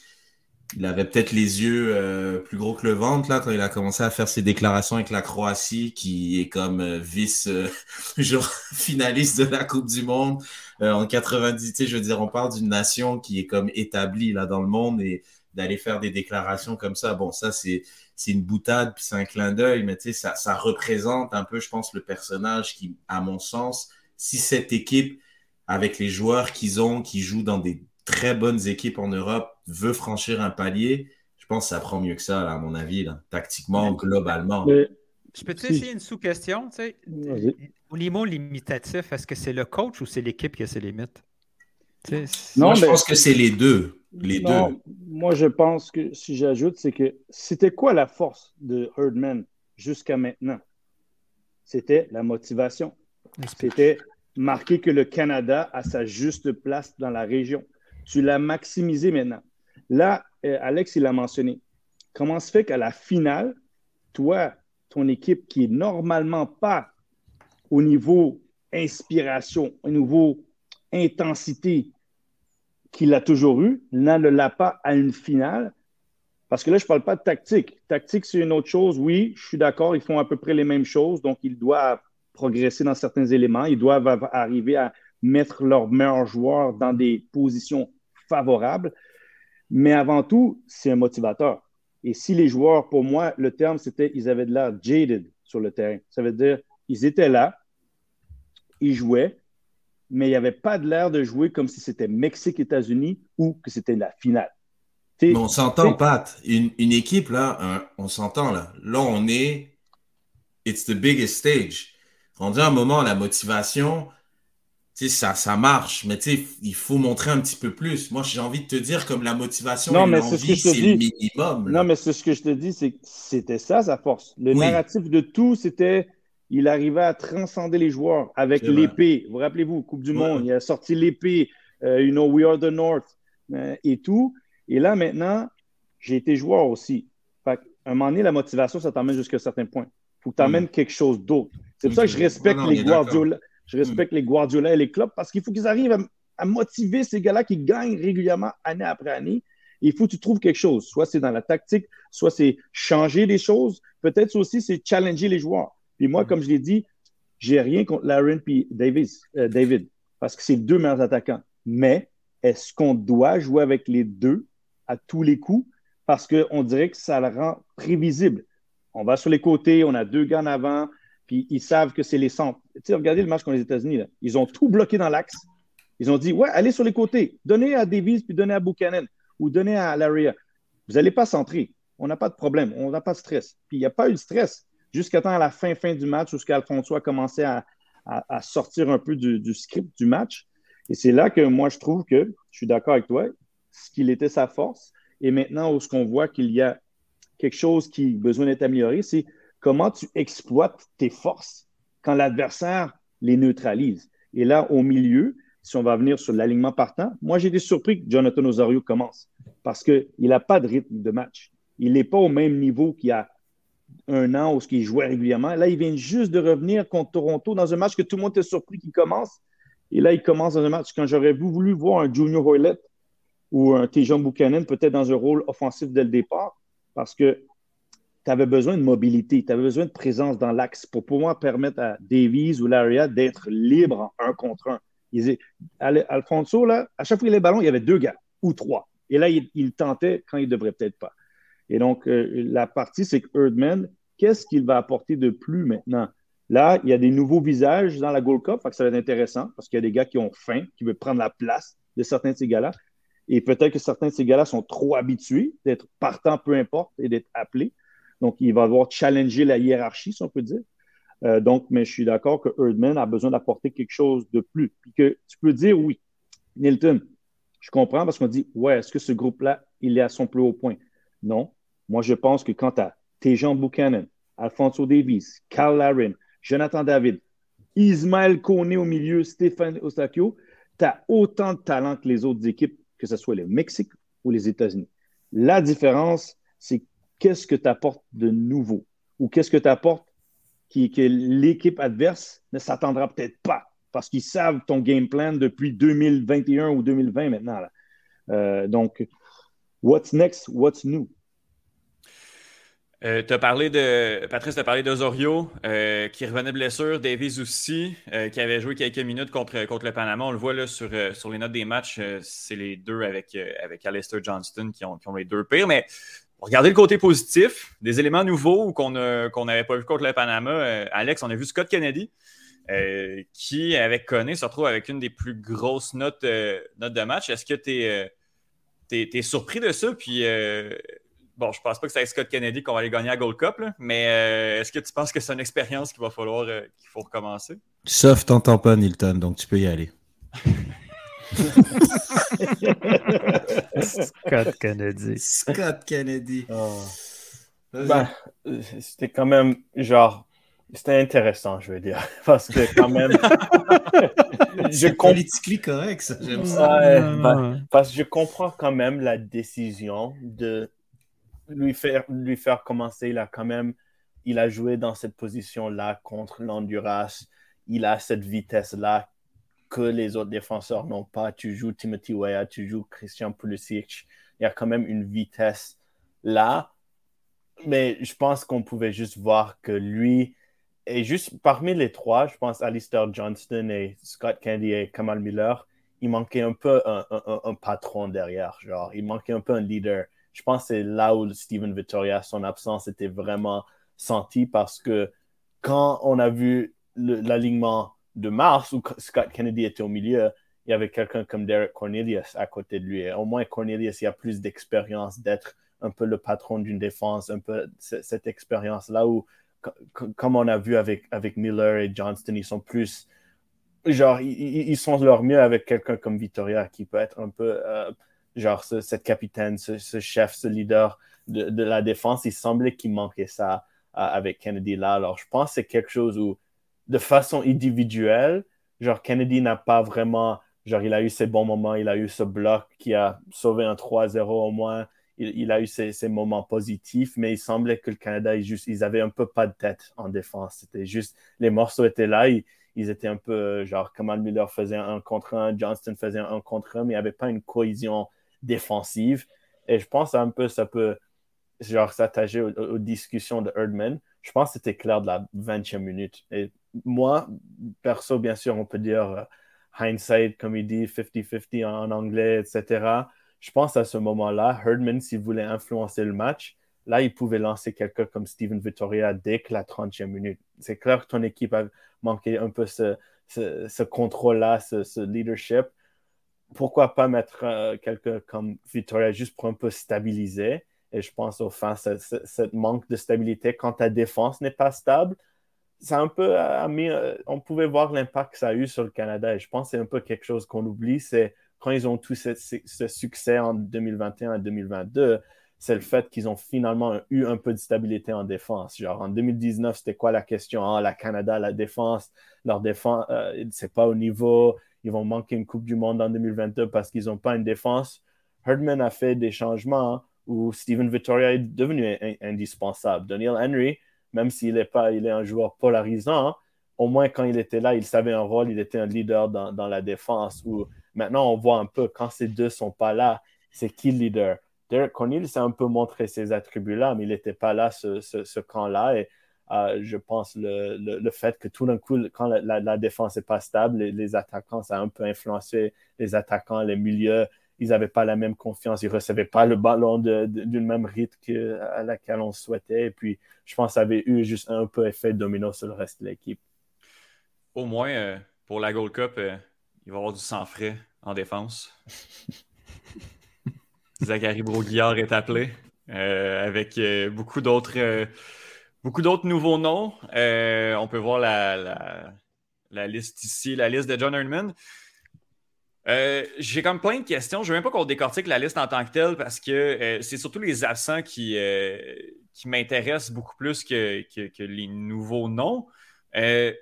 il avait peut-être les yeux euh, plus gros que le ventre là quand il a commencé à faire ses déclarations avec la Croatie qui est comme euh, vice euh, [LAUGHS] genre finaliste de la Coupe du monde. En 90 tu sais je veux dire on parle d'une nation qui est comme établie là dans le monde et d'aller faire des déclarations comme ça. Bon ça c'est c'est une boutade puis c'est un clin d'œil mais tu sais ça ça représente un peu je pense le personnage qui à mon sens si cette équipe avec les joueurs qu'ils ont qui jouent dans des très bonnes équipes en Europe veut franchir un palier, je pense que ça prend mieux que ça, à mon avis, tactiquement, globalement. je peux te essayer une sous-question? Au niveau limitatif, est-ce que c'est le coach ou c'est l'équipe qui a ses limites? non, je pense que c'est les deux. Les deux. Moi, je pense que si j'ajoute, c'est que c'était quoi la force de Herdman jusqu'à maintenant? C'était la motivation. C'était marquer que le Canada a sa juste place dans la région. Tu l'as maximisé maintenant. Là, euh, Alex, il a mentionné. Comment se fait qu'à la finale, toi, ton équipe qui est normalement pas au niveau inspiration, au niveau intensité qu'il a toujours eu, ne l'a pas à une finale? Parce que là, je ne parle pas de tactique. Tactique, c'est une autre chose. Oui, je suis d'accord, ils font à peu près les mêmes choses, donc ils doivent progresser dans certains éléments. Ils doivent arriver à mettre leurs meilleurs joueurs dans des positions favorables. Mais avant tout, c'est un motivateur. Et si les joueurs, pour moi, le terme, c'était ils avaient de l'air jaded sur le terrain. Ça veut dire ils étaient là, ils jouaient, mais il n'y avait pas de l'air de jouer comme si c'était Mexique-États-Unis ou que c'était la finale. Mais on s'entend, Pat. Une, une, équipe, là, on s'entend, là. Là, on est. It's the biggest stage. On dit à un moment, la motivation, ça, ça marche, mais il faut montrer un petit peu plus. Moi, j'ai envie de te dire, comme la motivation non, mais c'est le minimum. Non, mais c'est ce que je te dis, c'est que c'était ça sa force. Le narratif de tout, c'était il arrivait à transcender les joueurs avec l'épée. Vous rappelez-vous, Coupe du Monde, il a sorti l'épée, euh, you know, We Are the North euh, et tout. Et là, maintenant, j'ai été joueur aussi. Fait à un moment donné, la motivation, ça t'emmène jusqu'à un certain point. Il faut que tu amènes mm. quelque chose d'autre. C'est pour ça que je respecte les Guardiola. Je respecte les Guardiola et les clubs parce qu'il faut qu'ils arrivent à, motiver ces gars-là qui gagnent régulièrement année après année. il faut que tu trouves quelque chose. Soit c'est dans la tactique, soit c'est changer les choses. Peut-être aussi c'est challenger les joueurs. Puis moi, comme je l'ai dit, j'ai rien contre Laren et Davis, euh, David parce que c'est deux meilleurs attaquants. Mais est-ce qu'on doit jouer avec les deux à tous les coups? Parce qu'on dirait que ça le rend prévisible. On va sur les côtés, on a deux gars en avant, puis ils savent que c'est les centres. Tu sais, regardez le match contre les États-Unis. Ils ont tout bloqué dans l'axe. Ils ont dit Ouais, allez sur les côtés. Donnez à Davis puis donnez à Buchanan ou donnez à Laria. Vous n'allez pas centrer. On n'a pas de problème. On n'a pas de stress. Puis il n'y a pas eu de stress jusqu'à temps à la fin, fin du match où Alfonso a commencé à, sortir un peu du, script du match. Et c'est là que moi, je trouve que, je suis d'accord avec toi, ce qu'il était sa force. Et maintenant, où ce qu'on voit qu'il y a quelque chose qui a besoin d'être amélioré, c'est comment tu exploites tes forces quand l'adversaire les neutralise. Et là, au milieu, si on va venir sur l'alignement partant, moi, j'ai été surpris que Jonathan Osorio commence parce qu'il n'a pas de rythme de match. Il n'est pas au même niveau qu'il y a un an où il jouait régulièrement. Là, il vient juste de revenir contre Toronto dans un match que tout le monde était surpris qu'il commence. Et là, il commence dans un match quand j'aurais voulu voir un Junior Hoylett ou un Tejan Buchanan peut-être dans un rôle offensif dès le départ parce que tu avais besoin de mobilité, tu avais besoin de présence dans l'axe pour pouvoir permettre à Davies ou Laria d'être libre en un contre un. Alfonso, là, à chaque fois qu'il avait le ballon, il y avait deux gars ou trois. Et là, il, tentait quand il ne devrait peut-être pas. Et donc, euh, la partie, c'est que Erdman, qu'est-ce qu'il va apporter de plus maintenant? Là, il y a des nouveaux visages dans la Gold Cup, ça va être intéressant parce qu'il y a des gars qui ont faim, qui veulent prendre la place de certains de ces gars-là. Et peut-être que certains de ces gars-là sont trop habitués d'être partants, peu importe, et d'être appelés. Donc, il va devoir challenger la hiérarchie, si on peut dire. Euh, donc, mais je suis d'accord que Erdman a besoin d'apporter quelque chose de plus. Puis que tu peux dire oui, Nilton, je comprends parce qu'on dit, ouais, est-ce que ce groupe-là, il est à son plus haut point? Non. Moi, je pense que quand tu as Tejan Buchanan, Alfonso Davies, Carl Larin, Jonathan David, Ismaël Kone au milieu, Stéphane Ostakio, tu as autant de talent que les autres équipes, que ce soit le Mexique ou les États-Unis. La différence, c'est qu'est-ce que tu apportes de nouveau? Ou qu'est-ce que tu apportes qui, que l'équipe adverse ne s'attendra peut-être pas? Parce qu'ils savent ton game plan depuis 2021 ou 2020 maintenant. Euh, donc, what's next? What's new? Euh, parlé de, Patrice, tu as parlé d'Osorio euh, qui revenait blessure, Davies aussi, qui avait joué quelques minutes contre, contre le Panama. On le voit là, sur, sur les notes des matchs, c'est les deux avec, avec Alistair Johnston qui ont, qui ont, les deux pires. Mais regardez le côté positif, des éléments nouveaux qu'on n'avait pas vu contre le Panama. Alex, on a vu Scott Kennedy. qui, avec Conné, se retrouve avec une des plus grosses notes, notes de match. Est-ce que tu es, es, surpris de ça? Puis bon, je pense pas que c'est avec Scott Kennedy qu'on va aller gagner la Gold Cup, mais euh, est-ce que tu penses que c'est une expérience qu'il va falloir euh, qu'il faut recommencer? Sauf t'entends pas, Nilton, donc tu peux y aller. [LAUGHS] Scott Kennedy. Scott Kennedy. Oh. Ben, c'était quand même genre c'était intéressant, je veux dire, [LAUGHS] parce que quand même, [LAUGHS] je politiquement correct, ça. J'aime ça. Ben, parce que je comprends quand même la décision de lui faire, lui faire commencer. Il a quand même il a joué dans cette position-là contre l'Honduras. Il a cette vitesse-là que les autres défenseurs n'ont pas. Tu joues Timothy Weah, tu joues Christian Pulisic. Il y a quand même une vitesse là. Mais je pense qu'on pouvait juste voir que lui, et juste parmi les trois, je pense Alistair Johnston et Scott Candy et Kamal Miller, il manquait un peu un, un patron derrière. Genre, il manquait un peu un leader je pense que c'est là où Steven Vittoria, son absence était vraiment sentie parce que quand on a vu l'alignement de mars où Scott Kennedy était au milieu, il y avait quelqu'un comme Derek Cornelius à côté de lui. Et au moins, Cornelius, il a plus d'expérience d'être un peu le patron d'une défense, un peu cette expérience-là où, comme on a vu avec, avec Miller et Johnston, ils sont plus, genre, ils, sont leur mieux avec quelqu'un comme Vittoria qui peut être un peu euh, genre ce, cette capitaine, ce, chef, ce leader de, la défense, il semblait qu'il manquait ça euh, avec Kennedy là. Alors je pense que c'est quelque chose où, de façon individuelle, genre Kennedy n'a pas vraiment, genre il a eu ses bons moments, il a eu ce bloc qui a sauvé un 3-0 au moins. Il, a eu ses, moments positifs, mais il semblait que le Canada, ils, juste, ils avaient un peu pas de tête en défense. C'était juste, les morceaux étaient là, ils, étaient un peu, euh, genre, Kamal Miller faisait un contre un, Johnston faisait un contre un, mais il n'y avait pas une cohésion défensive. Et je pense un peu ça peut genre s'attacher aux, discussions de Erdman. Je pense que c'était clair de la 20e minute. Et moi, perso, bien sûr, on peut dire euh, hindsight, comme il dit, 50-50 en, anglais, etc. Je pense à ce moment-là, Herdman, s'il voulait influencer le match, là, il pouvait lancer quelqu'un comme Steven Vittoria dès la 30e minute. C'est clair que ton équipe a manqué un peu ce, ce, contrôle-là, ce, leadership pourquoi pas mettre euh, quelqu'un comme Victoria juste pour un peu stabiliser? Et je pense au fin, ce, manque de stabilité quand ta défense n'est pas stable, c'est un peu, euh, euh, on pouvait voir l'impact que ça a eu sur le Canada. Et je pense que c'est un peu quelque chose qu'on oublie, c'est quand ils ont tout ce, succès en 2021 et 2022, c'est le fait qu'ils ont finalement eu un peu de stabilité en défense. Genre en 2019, c'était quoi la question? Ah, la Canada, la défense, leur défense, c'est pas au niveau, ils vont manquer une Coupe du Monde en 2022 parce qu'ils n'ont pas une défense. Herdman a fait des changements où Steven Vittoria est devenu indispensable. Daniel Henry, même s'il est pas, il est un joueur polarisant, au moins quand il était là, il savait un rôle, il était un leader dans, la défense. Où maintenant on voit un peu quand ces deux sont pas là, c'est qui le leader? Derek Cornelius s'est un peu montré ses attributs-là, mais il n'était pas là ce, ce, ce camp-là. Et je pense, le, le, fait que tout d'un coup, quand la, défense n'est pas stable, les, attaquants, ça a un peu influencé les attaquants, les milieux. Ils n'avaient pas la même confiance, ils ne recevaient pas le ballon d'une même rythme à laquelle on souhaitait. Et puis, je pense que ça avait eu juste un peu effet domino sur le reste de l'équipe. Au moins, euh, pour la Gold Cup, euh, il va y avoir du sang frais en défense. [LAUGHS] Zachary Broguillard est appelé euh, avec beaucoup d'autres Beaucoup d'autres nouveaux noms. Euh, on peut voir la, la, liste ici, la liste de John Herdman. Euh, j'ai comme plein de questions. Je ne veux même pas qu'on décortique la liste en tant que telle parce que euh, c'est surtout les absents qui, qui m'intéresse beaucoup plus que, les nouveaux noms. Euh,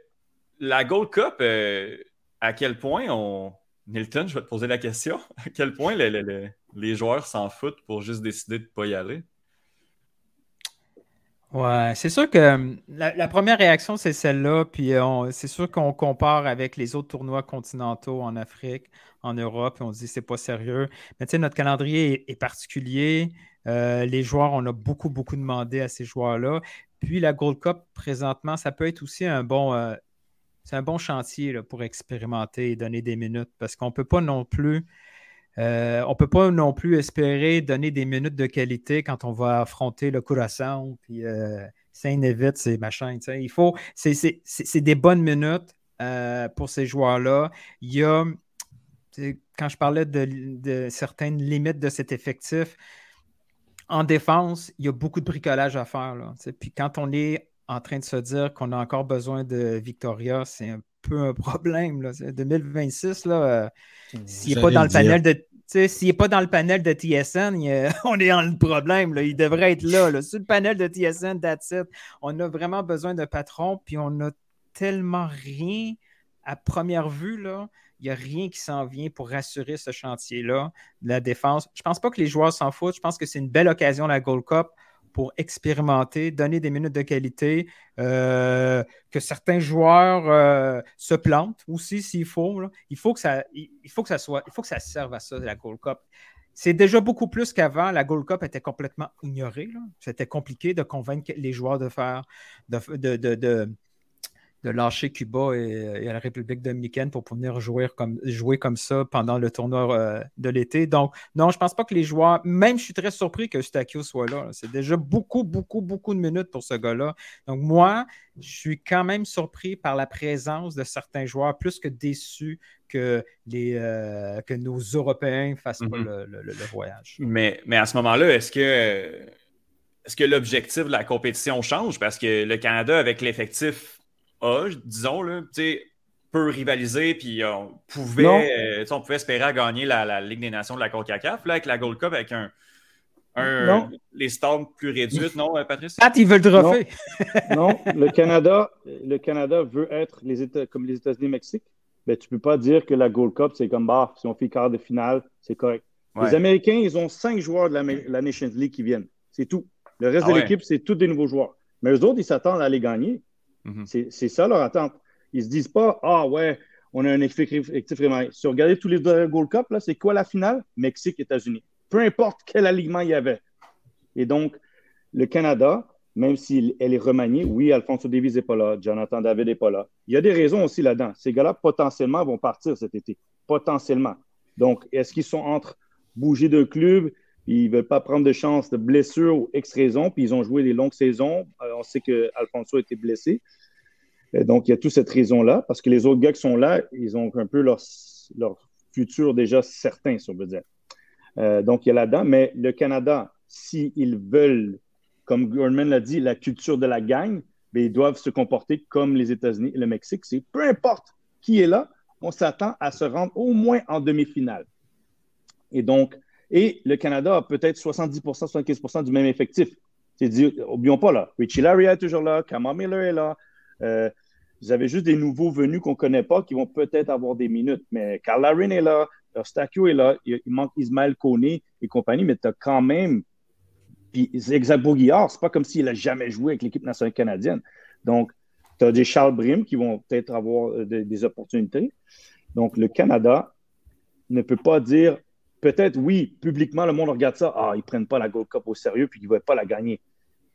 la Gold Cup, euh, à quel point on. Nilton, je vais te poser la question. [LAUGHS] À quel point les joueurs s'en foutent pour juste décider de ne pas y aller? Ouais, c'est sûr que hum, la, première réaction, c'est celle-là. Puis c'est sûr qu'on compare avec les autres tournois continentaux en Afrique, en Europe, et on se dit c'est pas sérieux. Mais tu sais, notre calendrier est, particulier. Euh, les joueurs, on a beaucoup, beaucoup demandé à ces joueurs-là. Puis la Gold Cup, présentement, ça peut être aussi un bon, euh, c'est un bon chantier pour expérimenter et donner des minutes parce qu'on ne peut pas non plus euh, on ne peut pas non plus espérer donner des minutes de qualité quand on va affronter le Curaçao, puis euh, Saint-Névite, ces machins. Il faut, c'est des bonnes minutes euh, pour ces joueurs-là. Il y a, quand je parlais de, certaines limites de cet effectif, en défense, il y a beaucoup de bricolage à faire. Là, puis quand on est en train de se dire qu'on a encore besoin de Victoria, c'est un peu un problème. Là. 2026, là, s'il n'est pas dans le panel de s'il n'est pas [LAUGHS] dans le panel de TSN, on est dans le problème. Il devrait être là, Sur le panel de TSN, that's it. On a vraiment besoin de patron, puis on a tellement rien à première vue. Là. Il n'y a rien qui s'en vient pour rassurer ce chantier-là de la défense. Je ne pense pas que les joueurs s'en foutent. Je pense que c'est une belle occasion, la Gold Cup, pour expérimenter, donner des minutes de qualité, euh, que certains joueurs euh, se plantent aussi s'il faut. Il faut que ça, il, faut que ça soit, il faut que ça serve à ça la Gold Cup. C'est déjà beaucoup plus qu'avant. La Gold Cup était complètement ignorée. C'était compliqué de convaincre les joueurs de faire, de, de de lâcher Cuba et, la République dominicaine pour venir jouer comme, jouer comme ça pendant le tournoi euh, de l'été. Donc, non, je ne pense pas que les joueurs, même je suis très surpris que Stakio soit là. C'est déjà beaucoup, beaucoup, beaucoup de minutes pour ce gars-là. Donc, moi, je suis quand même surpris par la présence de certains joueurs, plus que déçu que, les, euh, que nos Européens ne fassent pas mhm. le, voyage. Mais, mais à ce moment-là, est-ce que, est-ce que l'objectif de la compétition change? Parce que le Canada, avec l'effectif disons, là, peut rivaliser, puis on pouvait, euh, on pouvait espérer gagner la, Ligue des Nations de la CONCACAF, là, avec la Gold Cup, avec un, les stands plus réduites, non, euh, Patrice? Pat, ils veulent le trophée. [LAUGHS] Non, le, Canada, le Canada veut être les États, comme les États-Unis et Mexique. mais ben, tu ne peux pas dire que la Gold Cup, c'est comme, bah, si on fait quart de finale, c'est correct. Les Américains, ils ont cinq joueurs de la, Nations League qui viennent. C'est tout. Le reste ah de l'équipe, c'est tous des nouveaux joueurs. Mais eux autres, ils s'attendent à les gagner. Mhm. C'est ça leur attente. Ils se disent pas Ah ouais, on a un effectif vraiment. Si vous regardez tous les Gold Cup, c'est quoi la finale? Mexique, États-Unis. Peu importe quel alignement il y avait. Et donc, le Canada, même si elle est remaniée, oui, Alfonso Davies n'est pas là, Jonathan David n'est pas là. Il y a des raisons aussi là-dedans. Ces gars-là, potentiellement, vont partir cet été. Potentiellement. Donc, est-ce qu'ils sont entre bouger de club, ils ne veulent pas prendre de chance de blessure ou ex-raison, puis ils ont joué des longues saisons. Euh, on sait qu'Alfonso a été blessé. Donc, il y a toute cette raison-là, parce que les autres gars qui sont là, ils ont un peu leur, futur déjà certain, si on veut dire. Euh, donc, il y a là-dedans. Mais le Canada, s'ils veulent, comme Gorman l'a dit, la culture de la gang, ben, ils doivent se comporter comme les États-Unis et le Mexique. C'est peu importe qui est là, on s'attend à se rendre au moins en demi-finale. Et donc, et le Canada a peut-être 70% 75% du même effectif. C'est dire, oublions pas là, Richie Larry est toujours là, Kama Miller est là. Euh, vous avez juste des nouveaux venus qu'on ne connaît pas qui vont peut-être avoir des minutes. Mais Carl Larin est là, Stakio est là, il, manque Ismaël Kone et compagnie, mais tu as quand même. Puis Zach Bourguillard, c'est pas comme s'il n'a jamais joué avec l'équipe nationale canadienne. Donc, tu as des Charles Brim qui vont peut-être avoir euh, des opportunités. Donc, le Canada ne peut pas dire peut-être, oui, publiquement, le monde regarde ça. Ah, ils ne prennent pas la Gold Cup au sérieux puis ils ne veulent pas la gagner.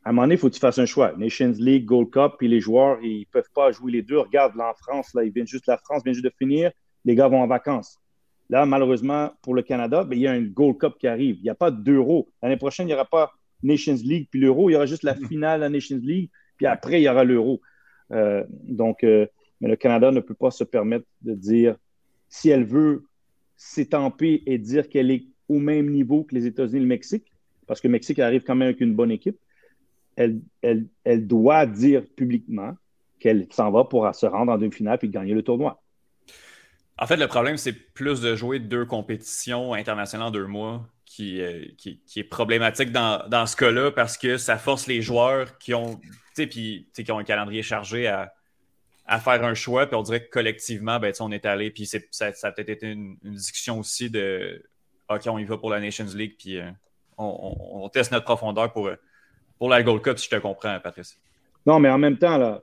À un moment donné, il faut que tu fasses un choix. Nations League, Gold Cup, puis les joueurs, ils ne peuvent pas jouer les deux. Regarde, là, en France, là, ils viennent juste, la France vient juste de finir. Les gars vont en vacances. Là, malheureusement, pour le Canada, ben, il y a une Gold Cup qui arrive. Il n'y a pas d'euro. L'année prochaine, il n'y aura pas Nations League puis l'euro. Il y aura juste la finale la Nations League, puis après, il y aura l'euro. Euh, donc, euh, mais le Canada ne peut pas se permettre de dire si elle veut s'étamper et dire qu'elle est au même niveau que les États-Unis et le Mexique, parce que le Mexique arrive quand même avec une bonne équipe, elle, doit dire publiquement qu'elle s'en va pour se rendre en demi-finale et gagner le tournoi. En fait, le problème, c'est plus de jouer deux compétitions internationales en deux mois qui, euh, est problématique dans, ce cas-là parce que ça force les joueurs qui ont, qui ont un calendrier chargé à, faire un choix. Puis on dirait que collectivement, ben, on est allé. Puis ça, ça, a peut-être été une, discussion aussi de OK, on y va pour la Nations League. Puis euh, on, teste notre profondeur pour, pour la Gold Cup, si je te comprends, Patrice. Non, mais en même temps, là,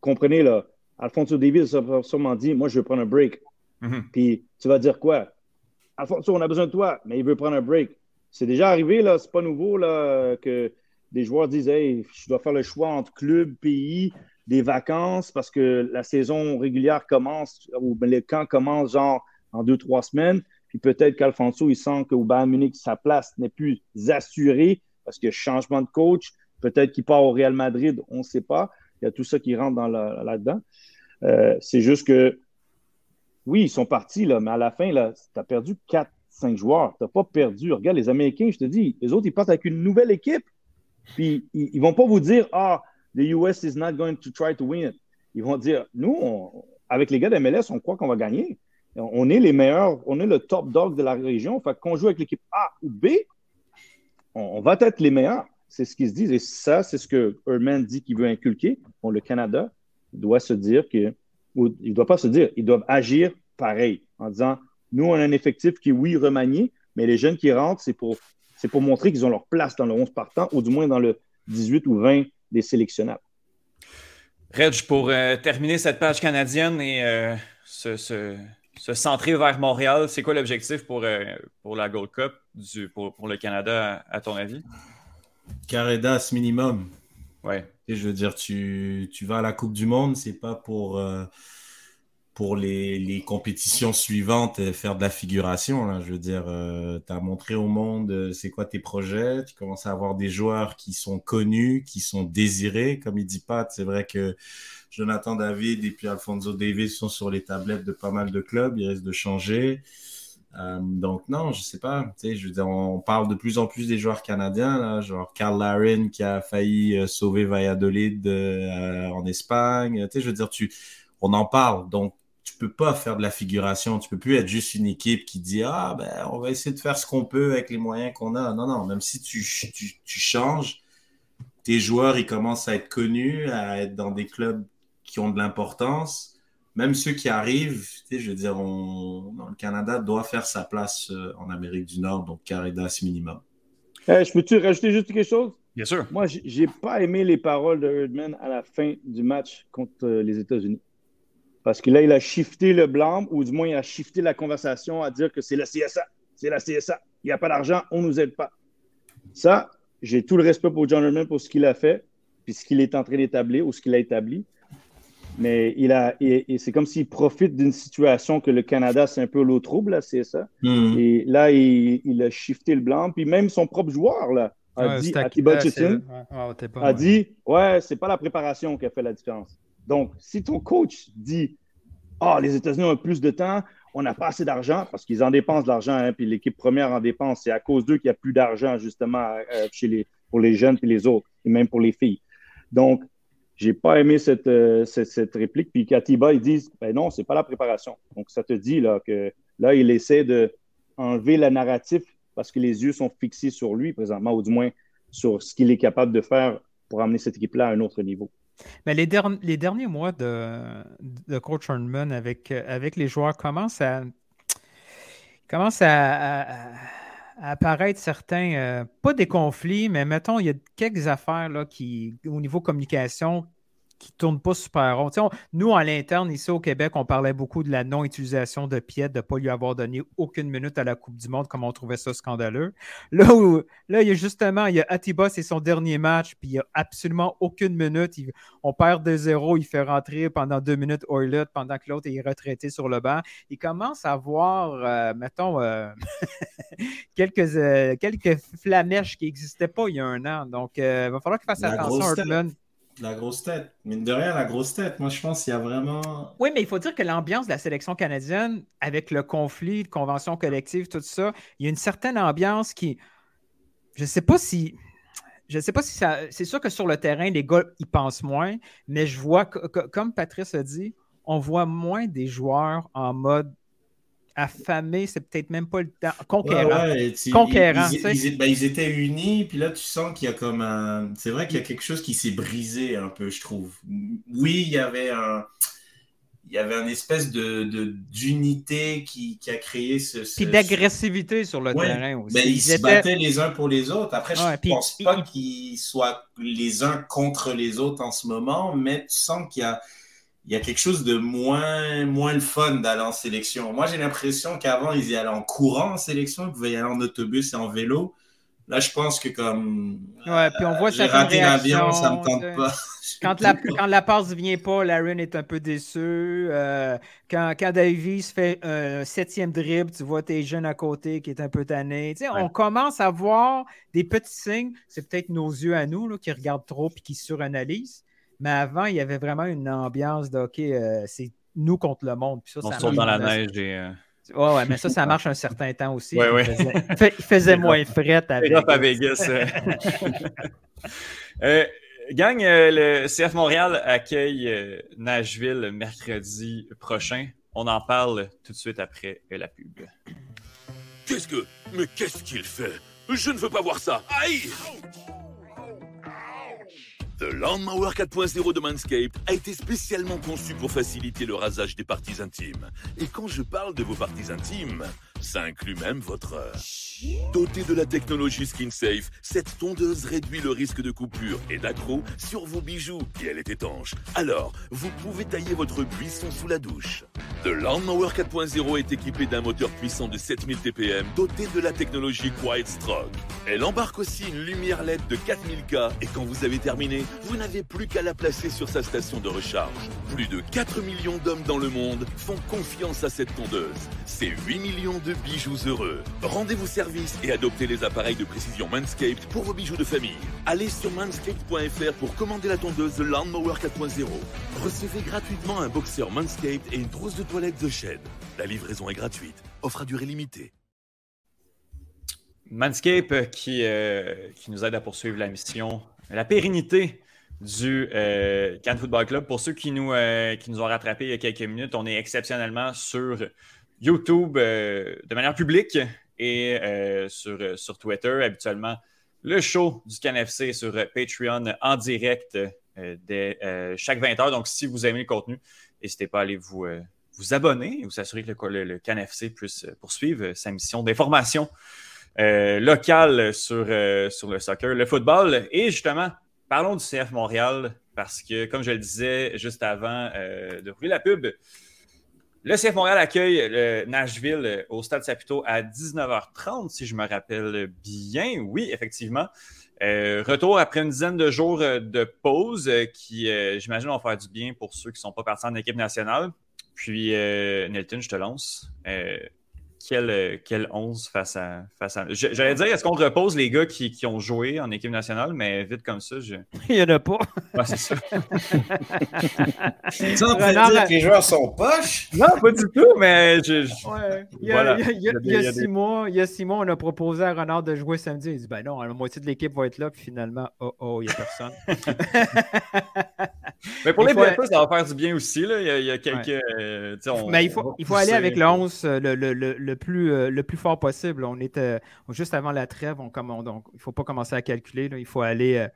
comprenez, là, Alfonso Davis a sûrement dit Moi, je veux prendre un break. Mm-hmm. Puis tu vas dire quoi? Alfonso, on a besoin de toi, mais il veut prendre un break. C'est déjà arrivé, là, c'est pas nouveau là, que des joueurs disent Hey, je dois faire le choix entre club, pays, des vacances parce que la saison régulière commence ou ben, le camp commence genre en deux, trois semaines. Puis peut-être qu'Alfonso, il sent qu'au Bayern Munich, sa place n'est plus assurée parce qu'il y a changement de coach. Peut-être qu'il part au Real Madrid, on ne sait pas. Il y a tout ça qui rentre là-dedans. Euh, c'est juste que oui, ils sont partis, mais à la fin, tu as perdu 4-5 joueurs. Tu n'as pas perdu. Regarde, les Américains, je te dis, les autres, ils partent avec une nouvelle équipe. Puis, ils ne vont pas vous dire, ah, the US is not going to try to win. Ils vont dire, nous, avec les gars de MLS, on croit qu'on va gagner. On est les meilleurs, on est le top dog de la région. Fait qu'on joue avec l'équipe A ou B, on, va être les meilleurs. C'est ce qu'ils se disent. Et ça, c'est ce que Herman dit qu'il veut inculquer. Le Canada doit se dire que il ne doit pas se dire, ils doivent agir pareil en disant nous, on a un effectif qui est, oui, remanié, mais les jeunes qui rentrent, c'est pour, c'est pour montrer qu'ils ont leur place dans le 11 partant, ou du moins dans le 18 ou 20 des sélectionnables. Reg, pour euh, terminer cette page canadienne et euh, se, centrer vers Montréal, c'est quoi l'objectif pour, euh, pour la Gold Cup du, pour, le Canada, à, ton avis? Caredas minimum. Ouais. je veux dire, tu, tu, vas à la Coupe du Monde, c'est pas pour, euh, pour les, les, compétitions suivantes faire de la figuration. Là. Je veux dire, euh, tu as montré au monde euh, c'est quoi tes projets? Tu commences à avoir des joueurs qui sont connus, qui sont désirés. Comme il dit Pat, c'est vrai que Jonathan David et puis Alfonso Davis sont sur les tablettes de pas mal de clubs. Ils risquent de changer. Euh, donc non, je sais pas. Je veux dire, on parle de plus en plus des joueurs canadiens, là, genre Carl Larin qui a failli euh, sauver Valladolid euh, en Espagne. Je veux dire, tu, on en parle. Donc tu peux pas faire de la figuration. Tu peux plus être juste une équipe qui dit ah ben on va essayer de faire ce qu'on peut avec les moyens qu'on a. Non non, même si tu, tu, tu changes, tes joueurs ils commencent à être connus, à être dans des clubs qui ont de l'importance même ceux qui arrivent, je veux dire, le Canada doit faire sa place euh, en Amérique du Nord, donc Caridas minimum. je peux-tu rajouter juste quelque chose? Bien sûr. Moi, j'ai pas aimé les paroles de Herdman à la fin du match contre euh, les États-Unis. Parce que là, il a shifté le blanc, ou du moins, il a shifté la conversation à dire que c'est la CSA. C'est la CSA. Il n'y a pas d'argent, on ne nous aide pas. Ça, j'ai tout le respect pour John Herdman pour ce qu'il a fait, puis ce qu'il est en train d'établir ou ce qu'il a établi. Mais il a, et, c'est comme s'il profite d'une situation que le Canada, c'est un peu l'eau trouble, c'est ça. Hmm. Et là, il, a shifté le blanc. Puis même son propre joueur, là, a dit, Akiba a dit, ouais, c'est pas la préparation qui a fait la différence. Donc, si ton coach dit, ah, les États-Unis ont plus de temps, on n'a pas assez d'argent, parce qu'ils en dépensent de l'argent, hein, puis l'équipe première en dépense, c'est à cause d'eux qu'il n'y a plus d'argent, justement, euh, chez les, pour les jeunes et les autres, et même pour les filles. Donc, j'ai pas aimé cette, euh, réplique. Puis Katiba, ils disent ben non, c'est pas la préparation. Donc, ça te dit là, que là, il essaie de enlever le narratif parce que les yeux sont fixés sur lui présentement, ou du moins sur ce qu'il est capable de faire pour amener cette équipe-là à un autre niveau. Mais les, derniers mois de, de Coach Herman avec, avec les joueurs commencent à, à apparaître certains, euh, pas des conflits, mais mettons, il y a quelques affaires là, qui, au niveau communication, qui ne tourne pas super rond. nous, à l'interne, ici au Québec, on parlait beaucoup de la non-utilisation de Piet, de ne pas lui avoir donné aucune minute à la Coupe du Monde, comme on trouvait ça scandaleux. Là, où, là il y a justement, il y a Atiba, c'est son dernier match, puis il n'y a absolument aucune minute. on perd 2-0, il fait rentrer pendant deux minutes Oilot pendant que l'autre est retraité sur le banc. Il commence à avoir, euh, mettons, euh, [LAUGHS] quelques, euh, quelques flamèches qui n'existaient pas il y a un an. Donc, il va falloir qu'il fasse attention, Hartman. La grosse tête. Mine de rien, la grosse tête. Moi, je pense qu'il y a vraiment. Oui, mais il faut dire que l'ambiance de la sélection canadienne, avec le conflit, convention collective, tout ça, il y a une certaine ambiance qui. Je ne sais pas si. Je sais pas si ça. C'est sûr que sur le terrain, les gars, ils pensent moins, mais je vois, comme Patrice a dit, on voit moins des joueurs en mode affamé, c'est peut-être même pas le temps. Conquérant. Ouais, ouais, tu- Conquérant, Ils, ils- ils- ben, ils étaient unis, puis là, tu sens qu'il y a comme un. C'est vrai qu'il y a quelque chose qui s'est brisé un peu, je trouve. Oui, il y avait un. Il y avait une espèce de d'unité qui, qui a créé ce. ce- Puis d'agressivité sur le Ouais, terrain aussi. Ben, ils se étaient- battaient les uns pour les autres. Après, je puis pense pas ils- qu'ils soient les uns contre les autres en ce moment, mais tu sens qu'il y a, il y a quelque chose de moins, moins le fun d'aller en sélection. Moi, j'ai l'impression qu'avant, ils y allaient en courant en sélection, ils pouvaient y aller en autobus et en vélo. Là, je pense que comme Ouais, puis on voit j'ai certaines raté l'avion, ça me tente pas. Quand la, quand la passe ne vient pas, Laren est un peu déçu. Euh, quand, quand Davies fait un septième dribble, tu vois tes jeunes à côté qui est un peu tanné. Tu sais, On commence à voir des petits signes. C'est peut-être nos yeux à nous là, qui regardent trop et qui suranalysent. Mais avant, il y avait vraiment une ambiance de OK, euh, c'est nous contre le monde. Puis ça, On ça saute dans la neige et. euh, Ouais, ouais, mais ça, ça [LAUGHS] marche un certain temps aussi. Ouais, Il ouais. faisait, il faisait moins fret à à Vegas. [LAUGHS] Euh. Gang, euh, le CF Montréal accueille Nashville mercredi prochain. On en parle tout de suite après la pub. Qu'est-ce que. Mais qu'est-ce qu'il fait? Je ne veux pas voir ça Aïe The Lawnmower 4.0 de Manscaped a été spécialement conçu pour faciliter le rasage des parties intimes. Et quand je parle de vos parties intimes, ça inclut même votre... euh, Dotée de la technologie SkinSafe, cette tondeuse réduit le risque de coupure et d'accro sur vos bijoux et elle est étanche. Alors, vous pouvez tailler votre buisson sous la douche. The Lawnmower 4.0 est équipé d'un moteur puissant de 7000 TPM doté de la technologie Quiet Stroke. Elle embarque aussi une lumière LED de 4000K et quand vous avez terminé, vous n'avez plus qu'à la placer sur sa station de recharge. Plus de 4 millions d'hommes dans le monde font confiance à cette tondeuse. C'est 8 millions de bijoux heureux. Rendez-vous service et adoptez les appareils de précision Manscaped pour vos bijoux de famille. Allez sur manscaped.fr pour commander la tondeuse The Lawnmower 4.0. Recevez gratuitement un boxeur Manscaped et une trousse de toilette The Shed. La livraison est gratuite. Offre à durée limitée. Manscape euh, qui, euh, qui nous aide à poursuivre la mission, la pérennité du euh, Cannes Football Club. Pour ceux qui nous, euh, qui nous ont rattrapés il y a quelques minutes, on est exceptionnellement sur YouTube euh, de manière publique et euh, sur, euh, sur Twitter. Habituellement, le show du CanFC sur Patreon en direct chaque 20h. Donc, si vous aimez le contenu, n'hésitez pas à aller vous, vous abonner et vous assurer que le, le, CanFC puisse poursuivre sa mission d'information euh, local sur, le soccer, le football. Et justement, parlons du CF Montréal, parce que, comme je le disais juste avant de rouler la pub, le CF Montréal accueille le Nashville euh, au Stade Saputo à 19h30, si je me rappelle bien. Oui, effectivement. Euh, retour après une dizaine de jours euh, de pause qui, j'imagine, vont faire du bien pour ceux qui ne sont pas partis en équipe nationale. Puis, euh, Nelton, je te lance. Quel, euh, quel 11 face à. Face à... J'allais dire, est-ce qu'on repose les gars qui, qui ont joué en équipe nationale, mais vite comme ça, je. [LAUGHS] Il n'y en a pas. Ouais, c'est ça. Tu en train de Renard dire que les joueurs sont poches? non, pas du tout, mais je. je- Ouais. Il y a, Voilà. il y a- il y a- Il il y y a a des- six mois, il y a six mois, on a proposé à Renard de jouer samedi. Il dit ben non, la moitié de l'équipe va être là, puis finalement, oh oh, il n'y a personne. [LAUGHS] Mais pour Il les faut- BFA, ça va faire du bien aussi. Là. Il, y a, il y a quelques. euh, on- Mais il faut, il faut aller avec le 11 euh, le, le- le- le plus, euh, le plus fort possible. On était juste avant la trêve, on, donc il ne faut pas commencer à calculer. là. Il, faut aller, euh,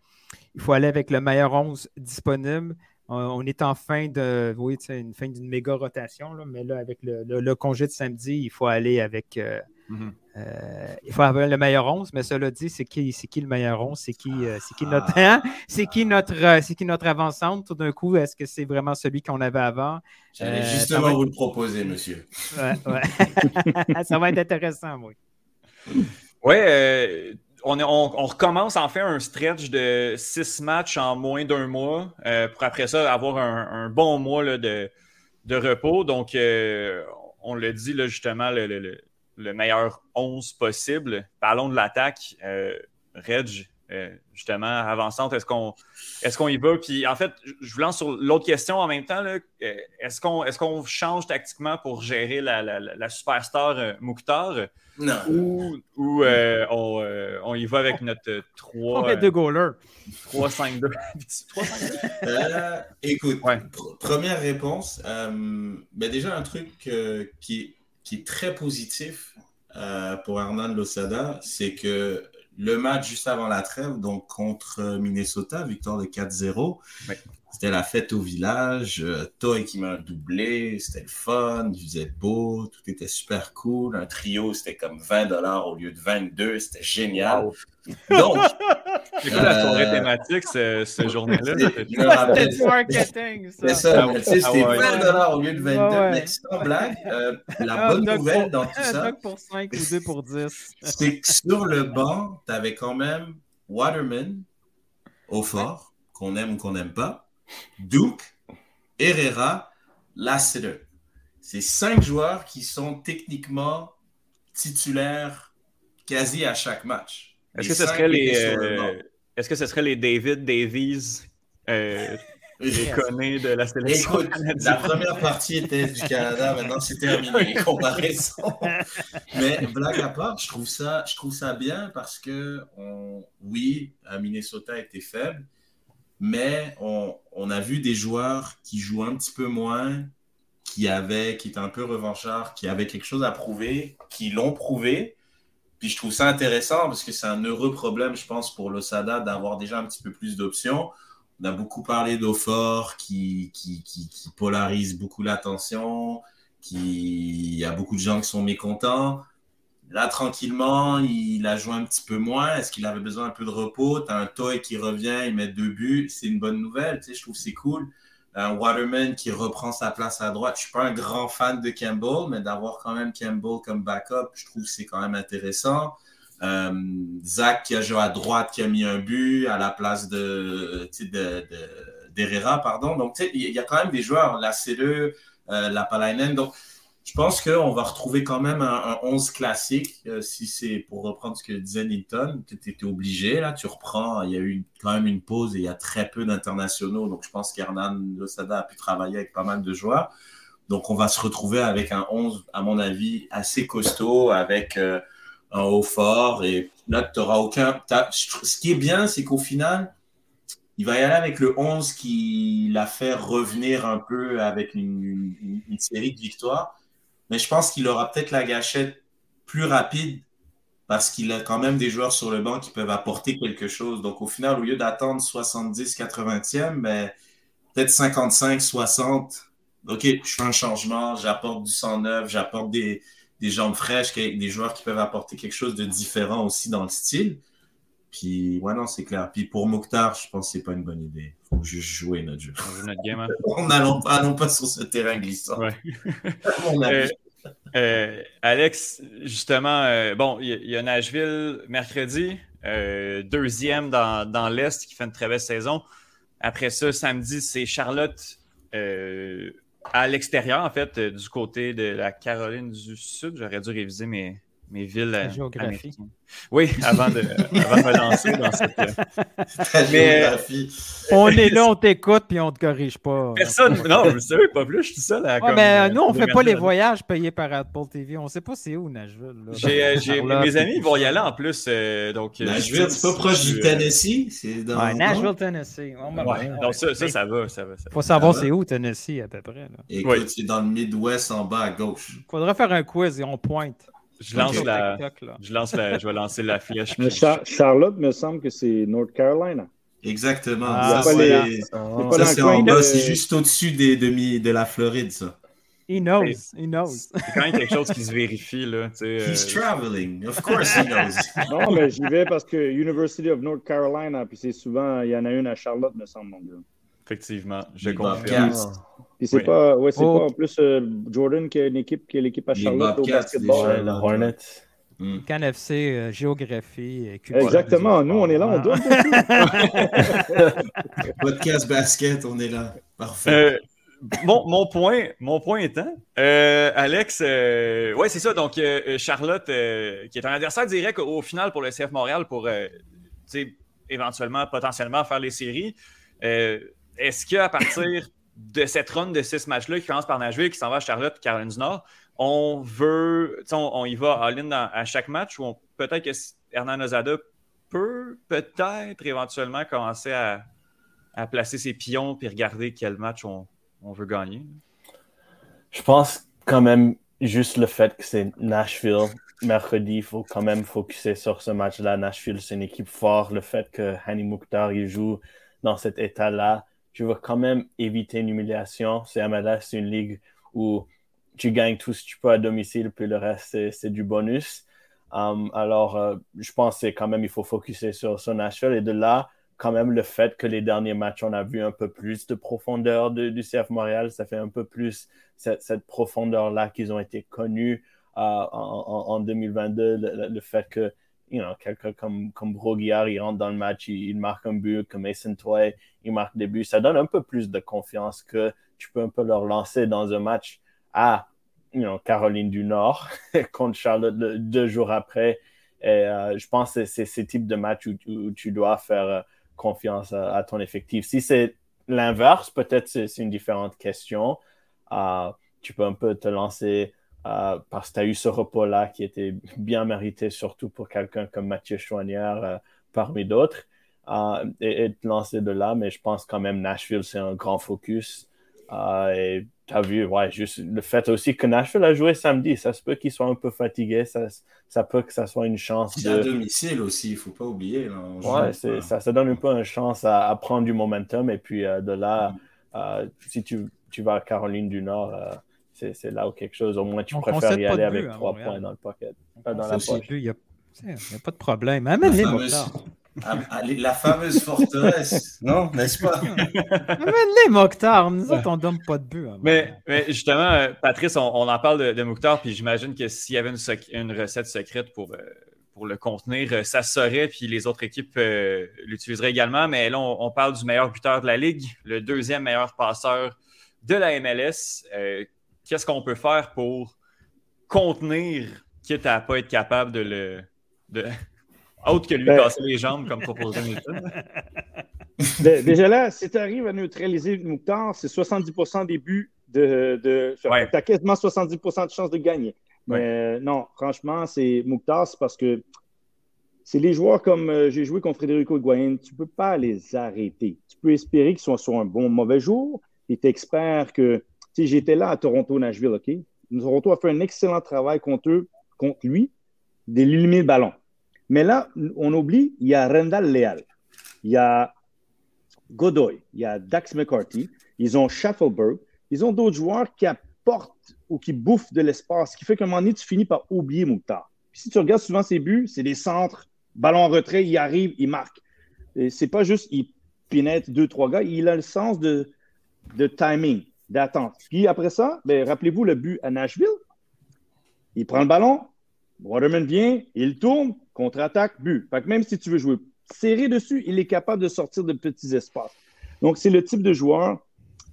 il faut aller avec le meilleur 11 disponible. On est en fin de, oui, une fin d'une méga rotation, là, mais là, avec le, le- le congé de samedi, il faut aller avec. euh, Mhm. Euh, il faut avoir le meilleur 11, mais cela dit, c'est qui, c'est qui le meilleur 11? C'est qui, euh, c'est qui notre, hein? c'est qui notre, euh, c'est qui notre avancante tout d'un coup? Est-ce que c'est vraiment celui qu'on avait avant? J'allais Euh, justement être- vous le proposer, monsieur. Ouais, ouais. [LAUGHS] ça va être intéressant, oui. Ouais, euh, on, est- on- on recommence en fait un stretch de six matchs en moins d'un mois euh, pour après ça avoir un, un bon mois là, de, de repos. Donc, euh, on le dit là, justement, le, le- le- le meilleur 11 possible. Parlons de l'attaque. Euh, Reg, euh, justement avançante. Est-ce qu'on est qu'on y va? Puis en fait, je vous lance sur l'autre question en même temps. là. Euh, Est-ce qu'on est qu'on change tactiquement pour gérer la, la, la- la superstar euh, Mouktar Non. ou, ou euh, on, euh, on y va avec notre euh, On 3 met deux goalers. 3-5-2? 3-5-2? [LAUGHS] Euh, écoute, Ouais. pr- première réponse. euh, ben déjà, un truc euh, qui, est- qui est très positif euh, pour Hernan Losada, c'est que le match juste avant la trêve, donc contre Minnesota, victoire de 4-0, Ouais. C'était la fête au village. Euh, Toy qui m'a doublé, c'était le fun, il faisait beau, tout était super cool. Un trio, c'était comme 20 dollars au lieu de 22, c'était génial. Donc, [LAUGHS] C'est quoi la soirée Euh, thématique ce, ce journée-là? C'était du marketing, ça. C'est ça, Ah c'était Ah ouais. 20 dollars au lieu de 22. Ouais, ouais. Mais sans blague, euh, la bonne nouvelle pour- dans tout ça, pour 5 ou 2 pour 10. [LAUGHS] c'est que sur le banc, tu avais quand même Waterman, au fort, qu'on aime ou qu'on n'aime pas, Duke, Herrera, Lassiter. C'est cinq joueurs qui sont techniquement titulaires quasi à chaque match. Est-ce que ce serait les euh, est-ce que ce serait les David Davies euh, [LAUGHS] les connus de la sélection Écoute, la première partie était du Canada, maintenant c'est terminé, [LAUGHS] les comparaisons. Mais blague à part, je trouve ça, je trouve ça bien parce que, on, oui, Minnesota était faible, mais on, on a vu des joueurs qui jouent un petit peu moins, qui avaient, qui étaient un peu revanchards, qui avaient quelque chose à prouver, qui l'ont prouvé. Puis je trouve ça intéressant parce que c'est un heureux problème, je pense, pour l'Osada d'avoir déjà un petit peu plus d'options. On a beaucoup parlé d'Ofor qui, qui, qui, polarise beaucoup l'attention, qui il y a beaucoup de gens qui sont mécontents. Là, tranquillement, il a joué un petit peu moins. Est-ce qu'il avait besoin un peu de repos? Tu as un Toy qui revient, il met deux buts. C'est une bonne nouvelle, tu sais, je trouve que c'est cool. Un Waterman qui reprend sa place à droite. Je suis pas un grand fan de Campbell, mais d'avoir quand même Campbell comme backup, je trouve que c'est quand même intéressant. Euh, Zach qui a joué à droite, qui a mis un but à la place de, de, de- d'Herrera, pardon. Donc, il y a quand même des joueurs, la CE, euh, la Palainen. Donc, je pense qu'on va retrouver quand même un, un 11 classique. euh, si c'est pour reprendre ce que disait Nilton, tu étais obligé, là, tu reprends. Il y a eu quand même une pause et il y a très peu d'internationaux. Donc, je pense qu'Hernan Losada a pu travailler avec pas mal de joueurs. Donc, on va se retrouver avec un 11, à mon avis, assez costaud, avec euh, un haut fort. Et là, tu n'auras aucun. Ce qui est bien, c'est qu'au final, il va y aller avec le 11 qui l'a fait revenir un peu avec une série de victoires. Mais je pense qu'il aura peut-être la gâchette plus rapide parce qu'il a quand même des joueurs sur le banc qui peuvent apporter quelque chose. Donc, au final, au lieu d'attendre 70, 80e, ben, peut-être 55, 60. OK, je fais un changement, j'apporte du 109, j'apporte des, des jambes fraîches, des joueurs qui peuvent apporter quelque chose de différent aussi dans le style. Puis, ouais, non, c'est clair. Puis pour Mokhtar, je pense que c'est pas une bonne idée. faut juste jouer notre jeu. On joue notre game, hein? [LAUGHS] Pas, allons pas sur ce terrain glissant. Ouais. À mon avis. Euh, euh, Alex, justement, euh, bon, il y, a Nashville mercredi, euh, deuxième dans, dans l'Est qui fait une très belle saison. Après ça, samedi, c'est Charlotte à l'extérieur, en fait, du côté de la Caroline du Sud. J'aurais dû réviser mes, mes villes La euh, géographie. américaines. Oui, [LAUGHS] avant de, avant de me lancer dans cette. euh, Ta mais- géographie. On est là, on t'écoute, puis on te corrige pas. Personne, non, je sais pas plus, je suis seul à. Ouais, comme, mais euh, nous, on fait pas les voyages payés par Apple TV. On sait pas c'est où, Nashville. là. J'ai, euh, j'ai- Charlotte, mes amis vont y aller en plus. euh, donc, euh, Nashville, c'est pas proche du Tennessee. C'est dans. Ouais, non? Nashville, Tennessee. Oh, ben, Ouais, ouais. donc ça, ça, ça va, ça va. Ça va. Faut savoir Ça va? c'est où, Tennessee, à peu près. là. Écoute, c'est dans le Midwest en bas à gauche. Faudrait faire un quiz et on pointe. Je lance la, TikTok, je lance la, je vais lancer la flèche. Mais puis- Char- Charlotte, me semble que c'est North Carolina. Exactement. Ah, ça, pas les- c'est, C'est pas ça, dans le c'est coin en de- bas. C'est juste au-dessus des demi de la Floride, ça. He knows, he knows. C'est quand même quelque chose qui se vérifie. Là, tu sais, He's euh, traveling. Of course he knows. [LAUGHS] Non, mais j'y vais parce que University of North Carolina, puis c'est souvent, il y en a une à Charlotte, me semble, mon gars. Effectivement, je confirme. Bobcats. Puis c'est Oui. pas, ouais, c'est Oh. pas en plus euh, Jordan qui a une équipe, qui est l'équipe à Charlotte au basketball. déjà. Ouais, le Hornet. Hmm. KNFC, euh, géographie, et culture. Exactement, nous on est là, on donne [LAUGHS] Podcast basket, on est là. Parfait. Euh, mon, mon point, mon point étant, euh, Alex, euh, ouais, c'est ça. Donc, euh, Charlotte, euh, qui est un adversaire direct au final pour le CF Montréal pour euh, éventuellement, potentiellement faire les séries. Est-ce qu'à partir de cette run de six matchs-là qui commence par Nashville, qui s'en va à Charlotte Caroline du Nord, on veut, on, on, y va all-in à chaque match ou peut-être que Hernan Ozada peut peut-être éventuellement commencer à, placer ses pions puis regarder quel match on, veut gagner? Je pense quand même juste le fait que c'est Nashville. Mercredi, il faut quand même focuser sur ce match-là. Nashville, c'est une équipe forte. Le fait que Hani Mukhtar il joue dans cet état-là, je veux quand même éviter une humiliation. C'est MLS, c'est une ligue où tu gagnes tout ce que tu peux à domicile, puis le reste, c'est du bonus. Um, alors, euh, je pense que quand même, il faut focuser sur, son Nashville. Et de là, quand même, le fait que les derniers matchs, on a vu un peu plus de profondeur du CF Montréal, ça fait un peu plus cette, profondeur-là qu'ils ont été connus euh, en, 2022. Le, fait que you know, quelqu'un comme, comme Broguillard, il rentre dans le match, il, marque un but, comme Mason Toy, il marque des buts. Ça donne un peu plus de confiance que tu peux un peu leur lancer dans un match. à Caroline du Nord [LAUGHS] contre Charlotte deux jours après. Euh, je pense que c'est ce type de match où, tu dois faire euh, confiance à, ton effectif. Si c'est l'inverse, peut-être c'est une différente question. Euh, tu peux un peu te lancer parce que tu as eu ce repos-là qui était bien mérité, surtout pour quelqu'un comme Mathieu Chouanière parmi d'autres, et, et, te lancer de là. Mais je pense quand même Nashville, c'est un grand focus. et T'as vu, ouais, juste le fait aussi que Nashville a joué samedi, ça se peut qu'ils soient un peu fatigués, ça, ça peut que ça soit une chance. C'est à domicile aussi, il ne faut pas oublier. ouais, ça, ça donne un peu une chance à, prendre du momentum et puis euh, de là, mm. euh, si tu, tu, vas à Caroline du Nord, euh, c'est là où quelque chose, au moins tu préfères y aller avec trois points dans le pocket. dans la poche. Il n'y a, a, pas de problème. Amène-les, ah, ah, la fameuse forteresse, [LAUGHS] non, n'est-ce pas? les Mokhtar, nous autres, on ne donne pas de but. Hein. Mais, mais, justement, euh, Patrice, on, en parle de, de Mokhtar, puis j'imagine que s'il y avait une, recette secrète pour, euh, pour le contenir, euh, ça serait, puis les autres équipes l'utiliseraient également. Mais là, on, parle du meilleur buteur de la Ligue, le deuxième meilleur passeur de la MLS. Qu'est-ce qu'on peut faire pour contenir, quitte à ne pas être capable de le. De, [LAUGHS] autre que lui ben- casser les jambes, comme proposé [LAUGHS] Déjà là, si tu arrives à neutraliser Mouktar, c'est 70 des buts de. de Tu as quasiment 70% de chances de gagner. Mais non, franchement, c'est Mouktar, c'est parce que c'est les joueurs comme euh, j'ai joué contre Frédérico Higuain, tu ne peux pas les arrêter. Tu peux espérer qu'ils soient sur un bon mauvais jour. Et tu expères que. J'étais là à Toronto-Nashville, OK? Toronto a fait un excellent travail contre contre lui, d'éliminer le ballon. Mais là, on oublie, il y a Randall Leal, il y a Godoy, il y a Dax McCarthy, ils ont Schaffelberg, ils ont d'autres joueurs qui apportent ou qui bouffent de l'espace, ce qui fait qu'à un moment donné, tu finis par oublier Mouktar. si tu regardes souvent ses buts, c'est des centres, ballon en retrait, il arrive, il marque. C'est pas juste, il pénètre deux, trois gars, il a le sens de, de timing, d'attente. Puis après ça, ben, rappelez-vous le but à Nashville. Il prend le ballon, Waterman vient, il tourne, contre-attaque, but. Fait même si tu veux jouer serré dessus, il est capable de sortir de petits espaces. Donc, c'est le type de joueur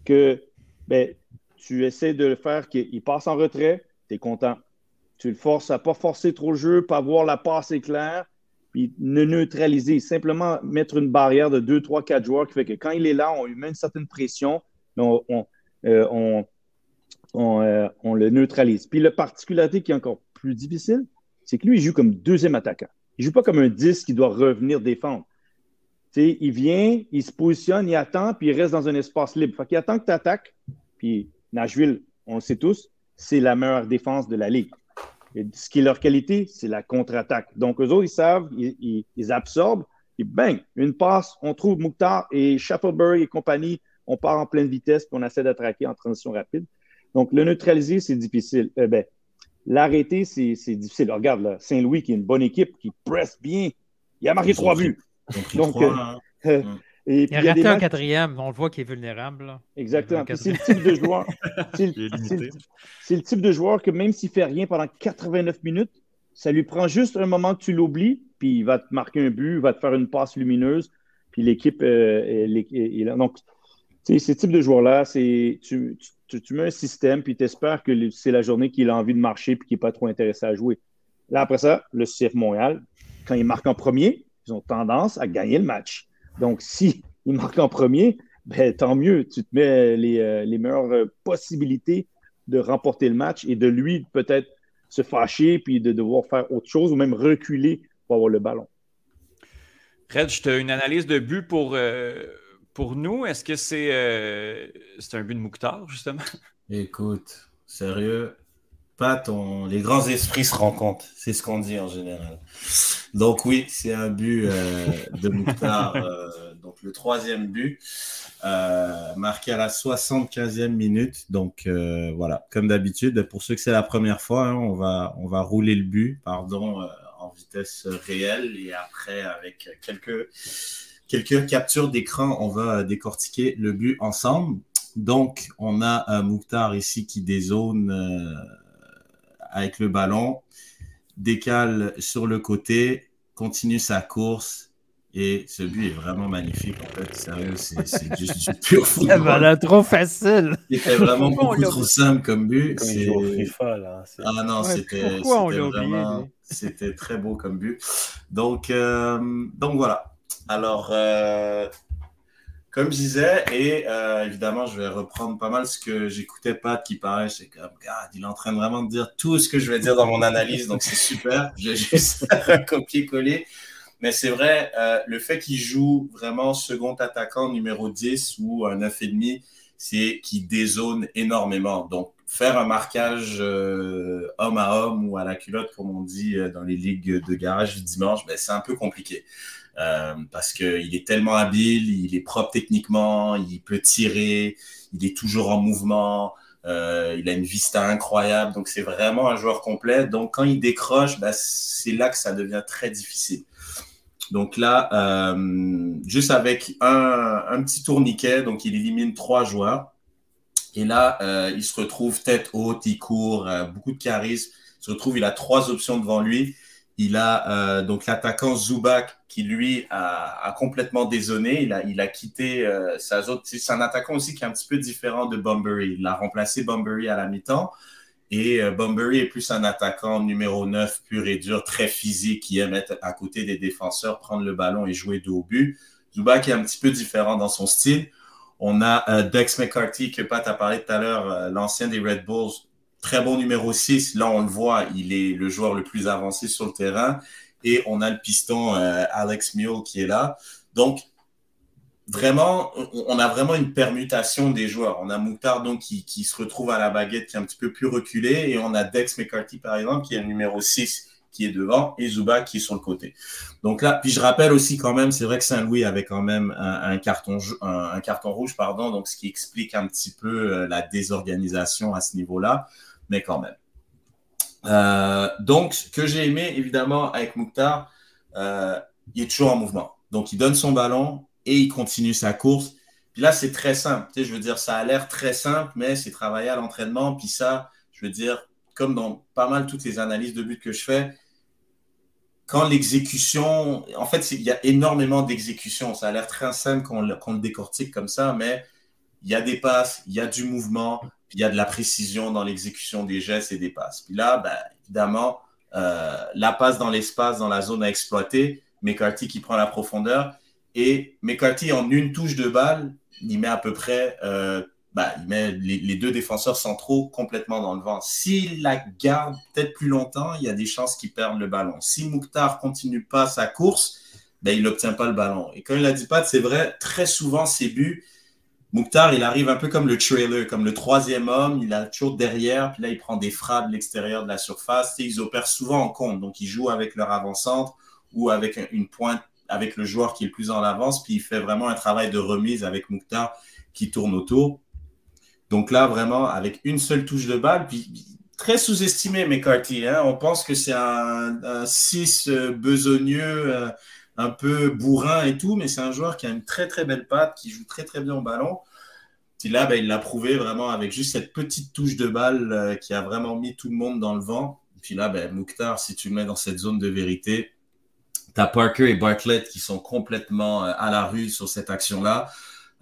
que ben, tu essaies de faire qu'il passe en retrait, tu es content. Tu le forces à ne pas forcer trop le jeu, pas avoir la passe éclair, puis ne neutraliser. Simplement mettre une barrière de 2, 3, 4 joueurs qui fait que quand il est là, on lui met une certaine pression, on, on, euh, euh, on le neutralise. Puis la particularité qui est encore plus difficile, c'est que lui, il joue comme deuxième attaquant. Il joue pas comme un 10 qui doit revenir défendre. il vient, il se positionne, il attend, puis il reste dans un espace libre. Fait attend que tu attaques. Puis Nashville, on le sait tous, c'est la meilleure défense de la Ligue. Et ce qui est leur qualité, c'est la contre-attaque. Donc, eux autres, ils savent, ils, absorbent, et bang, une passe, on trouve Mouktar et Shufflebury et compagnie, on part en pleine vitesse, puis on essaie d'attraquer en transition rapide. Donc, le neutraliser, c'est difficile. Euh, ben, L'arrêter, c'est difficile. regarde, Saint-Louis, qui est une bonne équipe, qui presse bien, il a marqué trois buts. Donc, euh, hein. [LAUGHS] euh, il a raté un quatrième, on le voit qu'il est vulnérable. Exactement. C'est le type de joueur. [LAUGHS] C'est le, type de joueur que même s'il ne fait rien pendant 89 minutes, ça lui prend juste un moment que tu l'oublies, puis il va te marquer un but, il va te faire une passe lumineuse, puis l'équipe euh, est, là. Donc, ce type de joueur-là, c'est tu, tu, mets un système, puis tu espères que c'est la journée qu'il a envie de marcher, puis qu'il n'est pas trop intéressé à jouer. Là, après ça, le CF Montréal, quand il marque en premier, ils ont tendance à gagner le match. Donc, si ils marquent en premier, ben, tant mieux. Tu te mets les, euh, meilleures possibilités de remporter le match et de lui peut-être se fâcher puis de devoir faire autre chose ou même reculer pour avoir le ballon. Red, as une analyse de but pour, euh, pour nous. Est-ce que c'est euh, un but de Mouktar, justement? Écoute, sérieux, les grands esprits se rencontrent. C'est ce qu'on dit en général. Donc oui, c'est un but euh, de Mouktar, donc le troisième but, marqué à la 75e minute. Donc voilà, comme d'habitude, pour ceux que c'est la première fois, hein, on, va, on va rouler le but, pardon en vitesse réelle et après avec quelques, quelques captures d'écran, on va décortiquer le but ensemble. Donc, on a un Mouktar ici qui dézone euh, avec le ballon, décale sur le côté, continue sa course et ce but est vraiment magnifique. En fait, sérieux, c'est juste du pur [LAUGHS] football. Voilà, trop facile. C'était vraiment beaucoup trop simple comme but. C'est là. Ah non, c'était vraiment, c'était très beau comme but. Donc, euh, donc voilà. Alors, euh, comme je disais, et euh, évidemment, je vais reprendre pas mal ce que j'écoutais pas qui paraît. C'est comme, God, il est en train vraiment de dire tout ce que je vais dire dans mon analyse, donc c'est super. [LAUGHS] J'ai juste copier-coller. Mais c'est vrai, euh, le fait qu'il joue vraiment second attaquant numéro 10 ou un 9,5, c'est qu'il dézone énormément. Donc, faire un marquage homme à homme ou à la culotte, comme on dit dans les ligues de garage du dimanche, ben, c'est un peu compliqué. Parce qu'il est tellement habile, il est propre techniquement, il peut tirer, il est toujours en mouvement, il a une vista incroyable, donc c'est vraiment un joueur complet. Donc quand il décroche, ben, c'est là que ça devient très difficile. Donc là, euh, juste avec un, petit tourniquet, donc il élimine trois joueurs. Et là, euh, il se retrouve tête haute, il court, euh, beaucoup de charisme. Il se retrouve, il a trois options devant lui. Il a donc l'attaquant Zubac qui lui a, complètement désonné. Il a, il a quitté sa zone. C'est un attaquant aussi qui est un petit peu différent de Bunbury. Il a remplacé Bunbury à la mi-temps. Et euh, est plus un attaquant numéro 9, pur et dur, très physique, qui aime être à côté des défenseurs, prendre le ballon et jouer dos au but. Est un petit peu différent dans son style. On a euh, Dex McCarthy, que Pat a parlé tout à l'heure, euh, l'ancien des Red Bulls, très bon numéro 6. Là, on le voit, il est le joueur le plus avancé sur le terrain. Et on a le piston Alex Mule qui est là. Donc, vraiment, on a vraiment une permutation des joueurs. On a Moutard donc qui, qui, se retrouve à la baguette, qui est un petit peu plus reculé, et on a Dex McCarthy par exemple, qui est le numéro 6 qui est devant, et Zuba qui est sur le côté. Donc là, puis je rappelle aussi quand même, c'est vrai que Saint-Louis avait quand même un, carton, un, carton rouge, pardon, donc ce qui explique un petit peu euh, la désorganisation à ce niveau-là, mais quand même. Euh, donc, ce que j'ai aimé évidemment avec Mouktar, euh, il est toujours en mouvement. Donc, il donne son ballon, et il continue sa course. Puis là, c'est très simple. Tu sais, je veux dire, ça a l'air très simple, mais c'est travailler à l'entraînement. Puis ça, je veux dire, comme dans pas mal toutes les analyses de but que je fais, quand l'exécution, en fait, il y a énormément d'exécution. Ça a l'air très simple qu'on le, le, décortique comme ça, mais il y a des passes, il y a du mouvement, puis il y a de la précision dans l'exécution des gestes et des passes. Puis là, ben, évidemment, euh, la passe dans l'espace, dans la zone à exploiter, McCarthy qui prend la profondeur, et McCarthy, en une touche de balle, il met à peu près, euh, bah, il met les, deux défenseurs centraux complètement dans le vent. S'il la garde peut-être plus longtemps, il y a des chances qu'il perde le ballon. Si Mouktar continue pas sa course, ben, il n'obtient pas le ballon. Et comme il a dit Pat, c'est vrai, très souvent, ses buts, Mouktar, il arrive un peu comme le trailer, comme le troisième homme, il a toujours derrière, puis là, il prend des frappes de l'extérieur de la surface. Et ils opèrent souvent en compte, donc ils jouent avec leur avant-centre ou avec une pointe avec le joueur qui est le plus en avance, puis il fait vraiment un travail de remise avec Mouktar qui tourne autour. Donc là, vraiment, avec une seule touche de balle, puis très sous-estimé McCarthy. Hein? On pense que c'est un 6 euh, besogneux, euh, un peu bourrin et tout, mais c'est un joueur qui a une très très belle patte, qui joue très très bien au ballon. Puis là, ben, il l'a prouvé vraiment avec juste cette petite touche de balle euh, qui a vraiment mis tout le monde dans le vent. Puis là, ben, Mouktar, si tu le mets dans cette zone de vérité, T'as Parker et Bartlett qui sont complètement euh, à la rue sur cette action-là.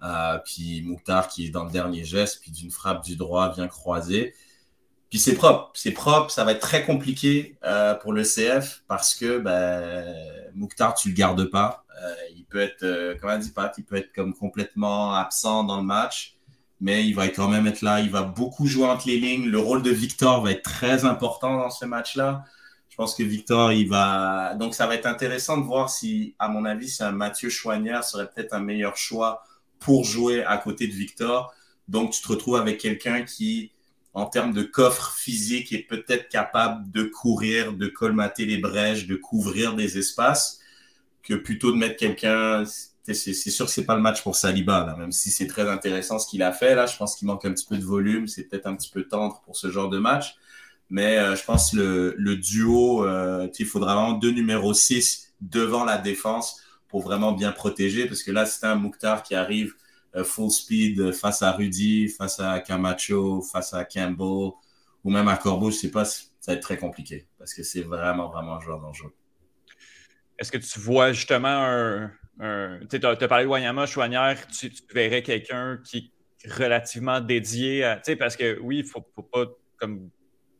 Euh, puis Mouktar qui est dans le dernier geste, puis d'une frappe du droit vient croiser. Puis c'est propre, c'est propre, ça va être très compliqué pour le CF parce que ben, Mouktar, tu le gardes pas. Euh, il peut être, euh, comme dit Pat, il peut être comme complètement absent dans le match, mais il va quand même être là. Il va beaucoup jouer entre les lignes. Le rôle de Victor va être très important dans ce match-là. Je pense que Victor, il va. Donc ça va être intéressant de voir si, à mon avis, si un Mathieu Chouanière serait peut-être un meilleur choix pour jouer à côté de Victor. Donc tu te retrouves avec quelqu'un qui en termes de coffre physique est peut-être capable de courir, de colmater les brèches, de couvrir des espaces, que plutôt de mettre quelqu'un. C'est sûr que c'est pas le match pour Saliba, là, même si c'est très intéressant ce qu'il a fait. Là, je pense qu'il manque un petit peu de volume. C'est peut-être un petit peu tendre pour ce genre de match. Mais euh, je pense le, le duo, euh, il faudra vraiment deux numéros 6 devant la défense pour vraiment bien protéger. Parce que là, c'est un Mouktar qui arrive full speed face à Rudy, face à Camacho, face à Campbell ou même à Corbeau, je sais pas, ça va être très compliqué parce que c'est vraiment, vraiment un joueur dangereux. Est-ce que tu vois justement un. tu as, parlé de Wanyama, Chouanière, tu, verrais quelqu'un qui est relativement dédié à. Parce que oui, il ne faut, pas comme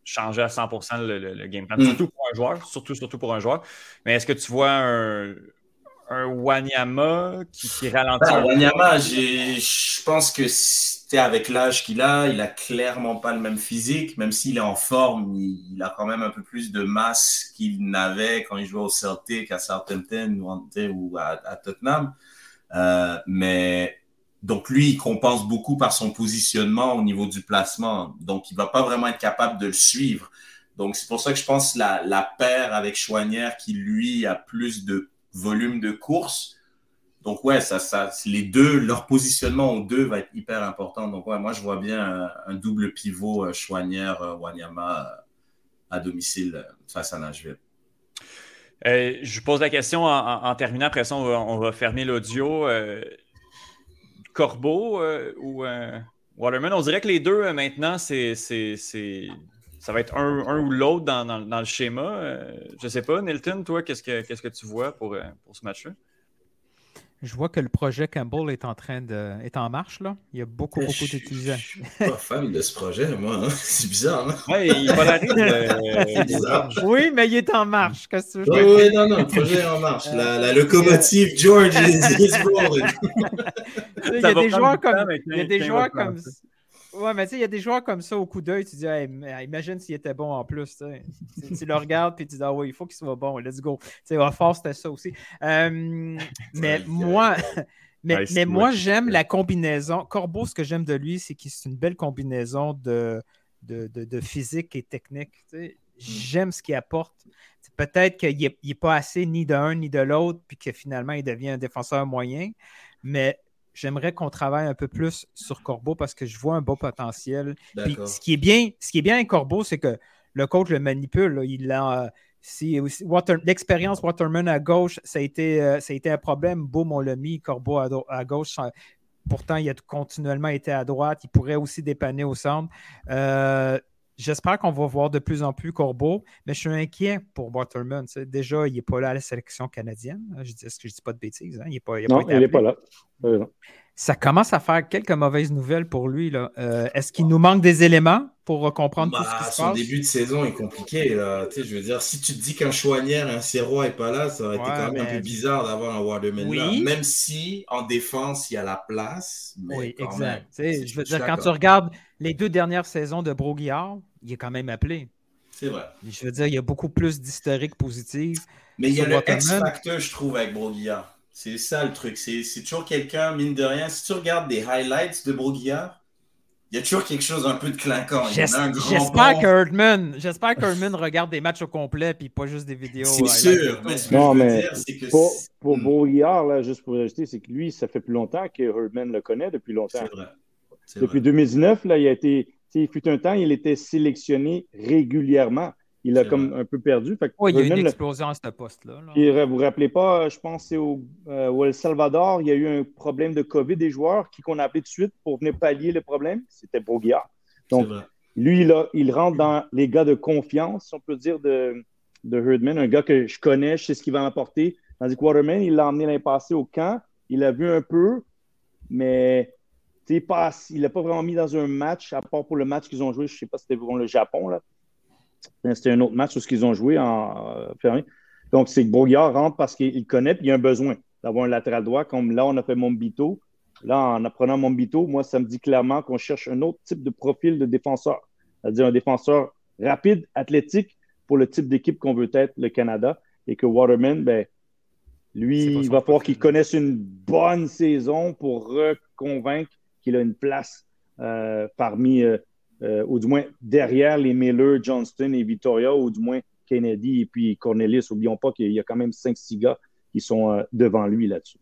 changer à 100% le, game plan, mm. surtout pour un joueur, surtout, surtout pour un joueur. Mais est-ce que tu vois un, un Wanyama qui, qui ralentit. Ben, Wanyama, je pense que c'était avec l'âge qu'il a, il a clairement pas le même physique, même s'il est en forme, il, a quand même un peu plus de masse qu'il n'avait quand il jouait au Celtic, à Southampton ou, à, Tottenham. Euh, mais donc lui, il compense beaucoup par son positionnement au niveau du placement. Donc il va pas vraiment être capable de le suivre. Donc c'est pour ça que je pense la, la paire avec Chouanière qui lui a plus de volume de course. Donc, ouais, ça, ça, les deux, leur positionnement aux deux va être hyper important. Donc, ouais, moi, je vois bien un, double pivot euh, Chouanière, euh, Wanyama euh, à domicile face à Nashville. je pose la question en, terminant. Après ça, on va, fermer l'audio. Corbeau ou Waterman, on dirait que les deux maintenant, c'est ça va être un, ou l'autre dans, le schéma. Euh, je ne sais pas, Nilton, toi, qu'est-ce que, tu vois pour, euh, pour ce match-là? Je vois que le projet Campbell est en train de est en marche là. Il y a beaucoup beaucoup d'utilisateurs. Je suis pas fan de ce projet moi. Hein. [LAUGHS] C'est bizarre. Hein? Oui, il polarise. [LAUGHS] bizarre. Oui, mais il est en marche. Qu'est-ce que tu veux? Oui, non, non, le projet est en marche. La, locomotive George is, is rolling. il y a des joueurs comme il y a des joueurs comme Ouais, mais tu sais, il y a des joueurs comme ça au coup d'œil, tu dis, imagine s'il était bon en plus. tu, tu le regardes puis tu dis, ah oui, il faut qu'il soit bon, let's go. Tu sais, fort, c'était ça aussi. Euh, [LAUGHS] [LAUGHS] mais moi, mais, mais moi, j'aime la combinaison. Corbeau, ce que j'aime de lui, c'est qu'il c'est une belle combinaison de, de, de, physique et technique. Mm. J'aime ce qu'il apporte. Peut-être qu'il n'est pas assez ni d'un ni de l'autre, puis que finalement, il devient un défenseur moyen. Mais j'aimerais qu'on travaille un peu plus sur Corbeau parce que je vois un beau potentiel. ce qui est bien, ce qui est bien avec Corbeau, c'est que le coach le manipule. Il a, si, l'expérience Waterman à gauche, ça a, été, euh, ça a été un problème. Boum, on l'a mis. Corbeau à, gauche. Pourtant, il a continuellement été à droite. Il pourrait aussi dépanner au centre. Euh, J'espère qu'on va voir de plus en plus Corbeau, mais je suis inquiet pour Waterman. Déjà, il n'est pas là à la sélection canadienne. Est-ce que je ne dis pas de bêtises? Hein? Il pas, non, il n'est pas là. Ça commence à faire quelques mauvaises nouvelles pour lui. Euh, est-ce qu'il nous manque des éléments pour comprendre tout ce qui se son début de saison est compliqué. Je veux dire, si tu te dis qu'un Chouanière, un Serrois n'est pas là, ça aurait été quand même un peu bizarre d'avoir un Waterman là. Même si en défense, il y a la place. oui, exact. je veux dire, quand tu regardes les deux dernières saisons de Broguillard, il est quand même appelé. C'est vrai. Je veux dire, il y a beaucoup plus d'historique positif. Mais il y a le X-Factor, je trouve, avec Broguillard. C'est ça le truc. C'est toujours quelqu'un, mine de rien. Si tu regardes des highlights de Broguillard, il y a toujours quelque chose un peu de clinquant. J'espère que j'espère que regarde des matchs au complet puis pas juste des vidéos. C'est sûr. Mais ce que non, mais dire, que pour, pour hmm. juste pour ajouter, c'est que lui, ça fait plus longtemps que Herdman le connaît depuis longtemps. C'est vrai. Depuis 2019, là, il a été. Il fut un temps, il était sélectionné régulièrement il a comme un peu perdu. oui, il y a eu une explosion à ce poste-là. Vous vous rappelez pas, je pense c'est au, euh, au, El Salvador, il y a eu un problème de COVID des joueurs qui qu'on a appelé tout de suite pour venir pallier le problème. C'était Boguiard. Donc, lui, il, il, rentre dans les gars de confiance, si on peut dire, de, de Herdman, un gars que je connais, je sais ce qu'il va apporter. Tandis que Waterman, il l'a emmené l'année passée au camp, il a vu un peu, mais il l'a pas vraiment mis dans un match, à part pour le match qu'ils ont joué, je ne sais pas si c'était pour le Japon. Là. C'était un autre match où ils ont joué en euh, fermé. Donc, c'est que Bourguillard rentre parce qu'il connaît, puis il y a un besoin d'avoir un latéral droit. Comme là, on a fait Mombito. Là, en apprenant Mombito, moi, ça me dit clairement qu'on cherche un autre type de profil de défenseur. C'est-à-dire un défenseur rapide, athlétique, pour le type d'équipe qu'on veut être, le Canada. Et que Waterman, ben, lui, il va falloir qu'il connaisse une bonne saison pour reconvaincre qu'il a une place euh, parmi, euh, euh, ou du moins derrière les Miller, Johnston et Victoria, ou du moins Kennedy et puis Cornelis. N'oublions pas qu'il y a quand même 5-6 gars qui sont devant lui là-dessus.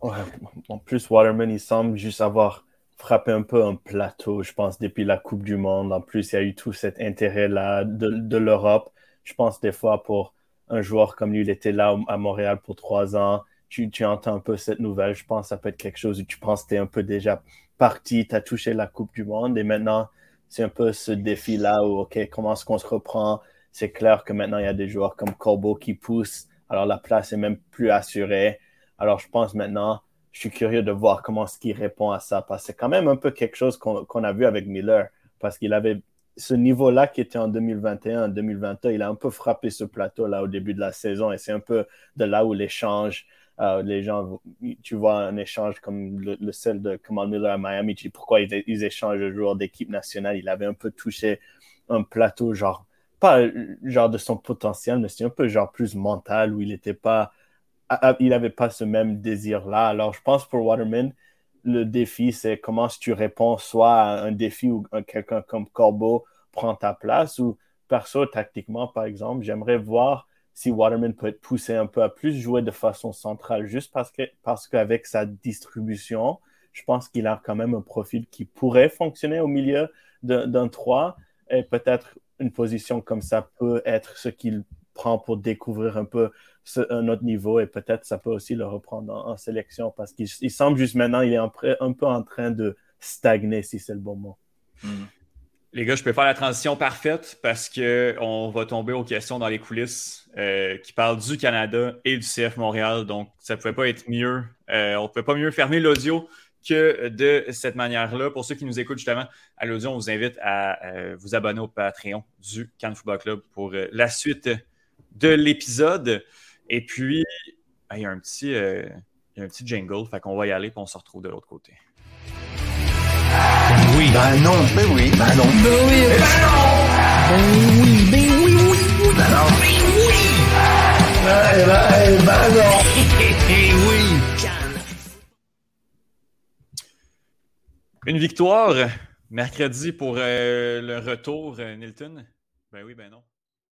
en plus, Waterman, il semble juste avoir frappé un peu un plateau, je pense, depuis la Coupe du Monde. En plus, il y a eu tout cet intérêt-là de, l'Europe. Je pense des fois pour un joueur comme lui, il était là à Montréal pour trois ans. Tu, tu, entends un peu cette nouvelle. Je pense que ça peut être quelque chose où tu penses que tu es un peu déjà parti, tu as touché la Coupe du Monde et maintenant, c'est un peu ce défi-là où, OK, comment est-ce qu'on se reprend? C'est clair que maintenant, il y a des joueurs comme Corbeau qui poussent. Alors, la place est même plus assurée. Alors, je pense maintenant, je suis curieux de voir comment est-ce qu'il répond à ça. Parce que c'est quand même un peu quelque chose qu'on a vu avec Miller. Parce qu'il avait ce niveau-là qui était en 2021, en 2022, il a un peu frappé ce plateau-là au début de la saison. Et c'est un peu de là où l'échange, euh, les gens, tu vois un échange comme le, le de Kamal Miller à Miami, tu dis pourquoi ils, échangent de joueurs d'équipe nationale? Il avait un peu touché un plateau, genre, pas genre de son potentiel, mais c'est un peu genre plus mental où il n'était pas il n'avait pas ce même désir-là. Alors, je pense pour Waterman, le défi, c'est comment tu réponds soit à un défi où quelqu'un comme Corbeau prend ta place ou perso, tactiquement, par exemple, j'aimerais voir si Waterman peut être poussé un peu à plus jouer de façon centrale, juste parce que parce qu'avec sa distribution, je pense qu'il a quand même un profil qui pourrait fonctionner au milieu d'un 3 et peut-être une position comme ça peut être ce qu'il prend pour découvrir un peu un autre niveau et peut-être ça peut aussi le reprendre en, sélection parce qu'il semble juste maintenant, il est un, peu en train de stagner si c'est le bon mot. Hmm. Les gars, je peux faire la transition parfaite parce qu'on va tomber aux questions dans les coulisses euh, qui parlent du Canada et du CF Montréal. Donc, ça ne pouvait pas être mieux. Euh, on ne pouvait pas mieux fermer l'audio que de cette manière-là. Pour ceux qui nous écoutent justement à l'audio, on vous invite à euh, vous abonner au Patreon du Cannes Football Club pour la suite de l'épisode. Et puis, ben, il y, a un petit, un petit jingle, fait qu'on va y aller, puis on se retrouve de l'autre côté. Ben oui. Ben non. Ben oui. Ben non. Ben oui. Ben, non. Ben oui. Ben oui, oui, oui. Ben non. Ben oui. Ben, ben, ben non. [LAUGHS] oui. Une victoire mercredi pour euh, le retour, euh, Nilton. Ben oui, ben non.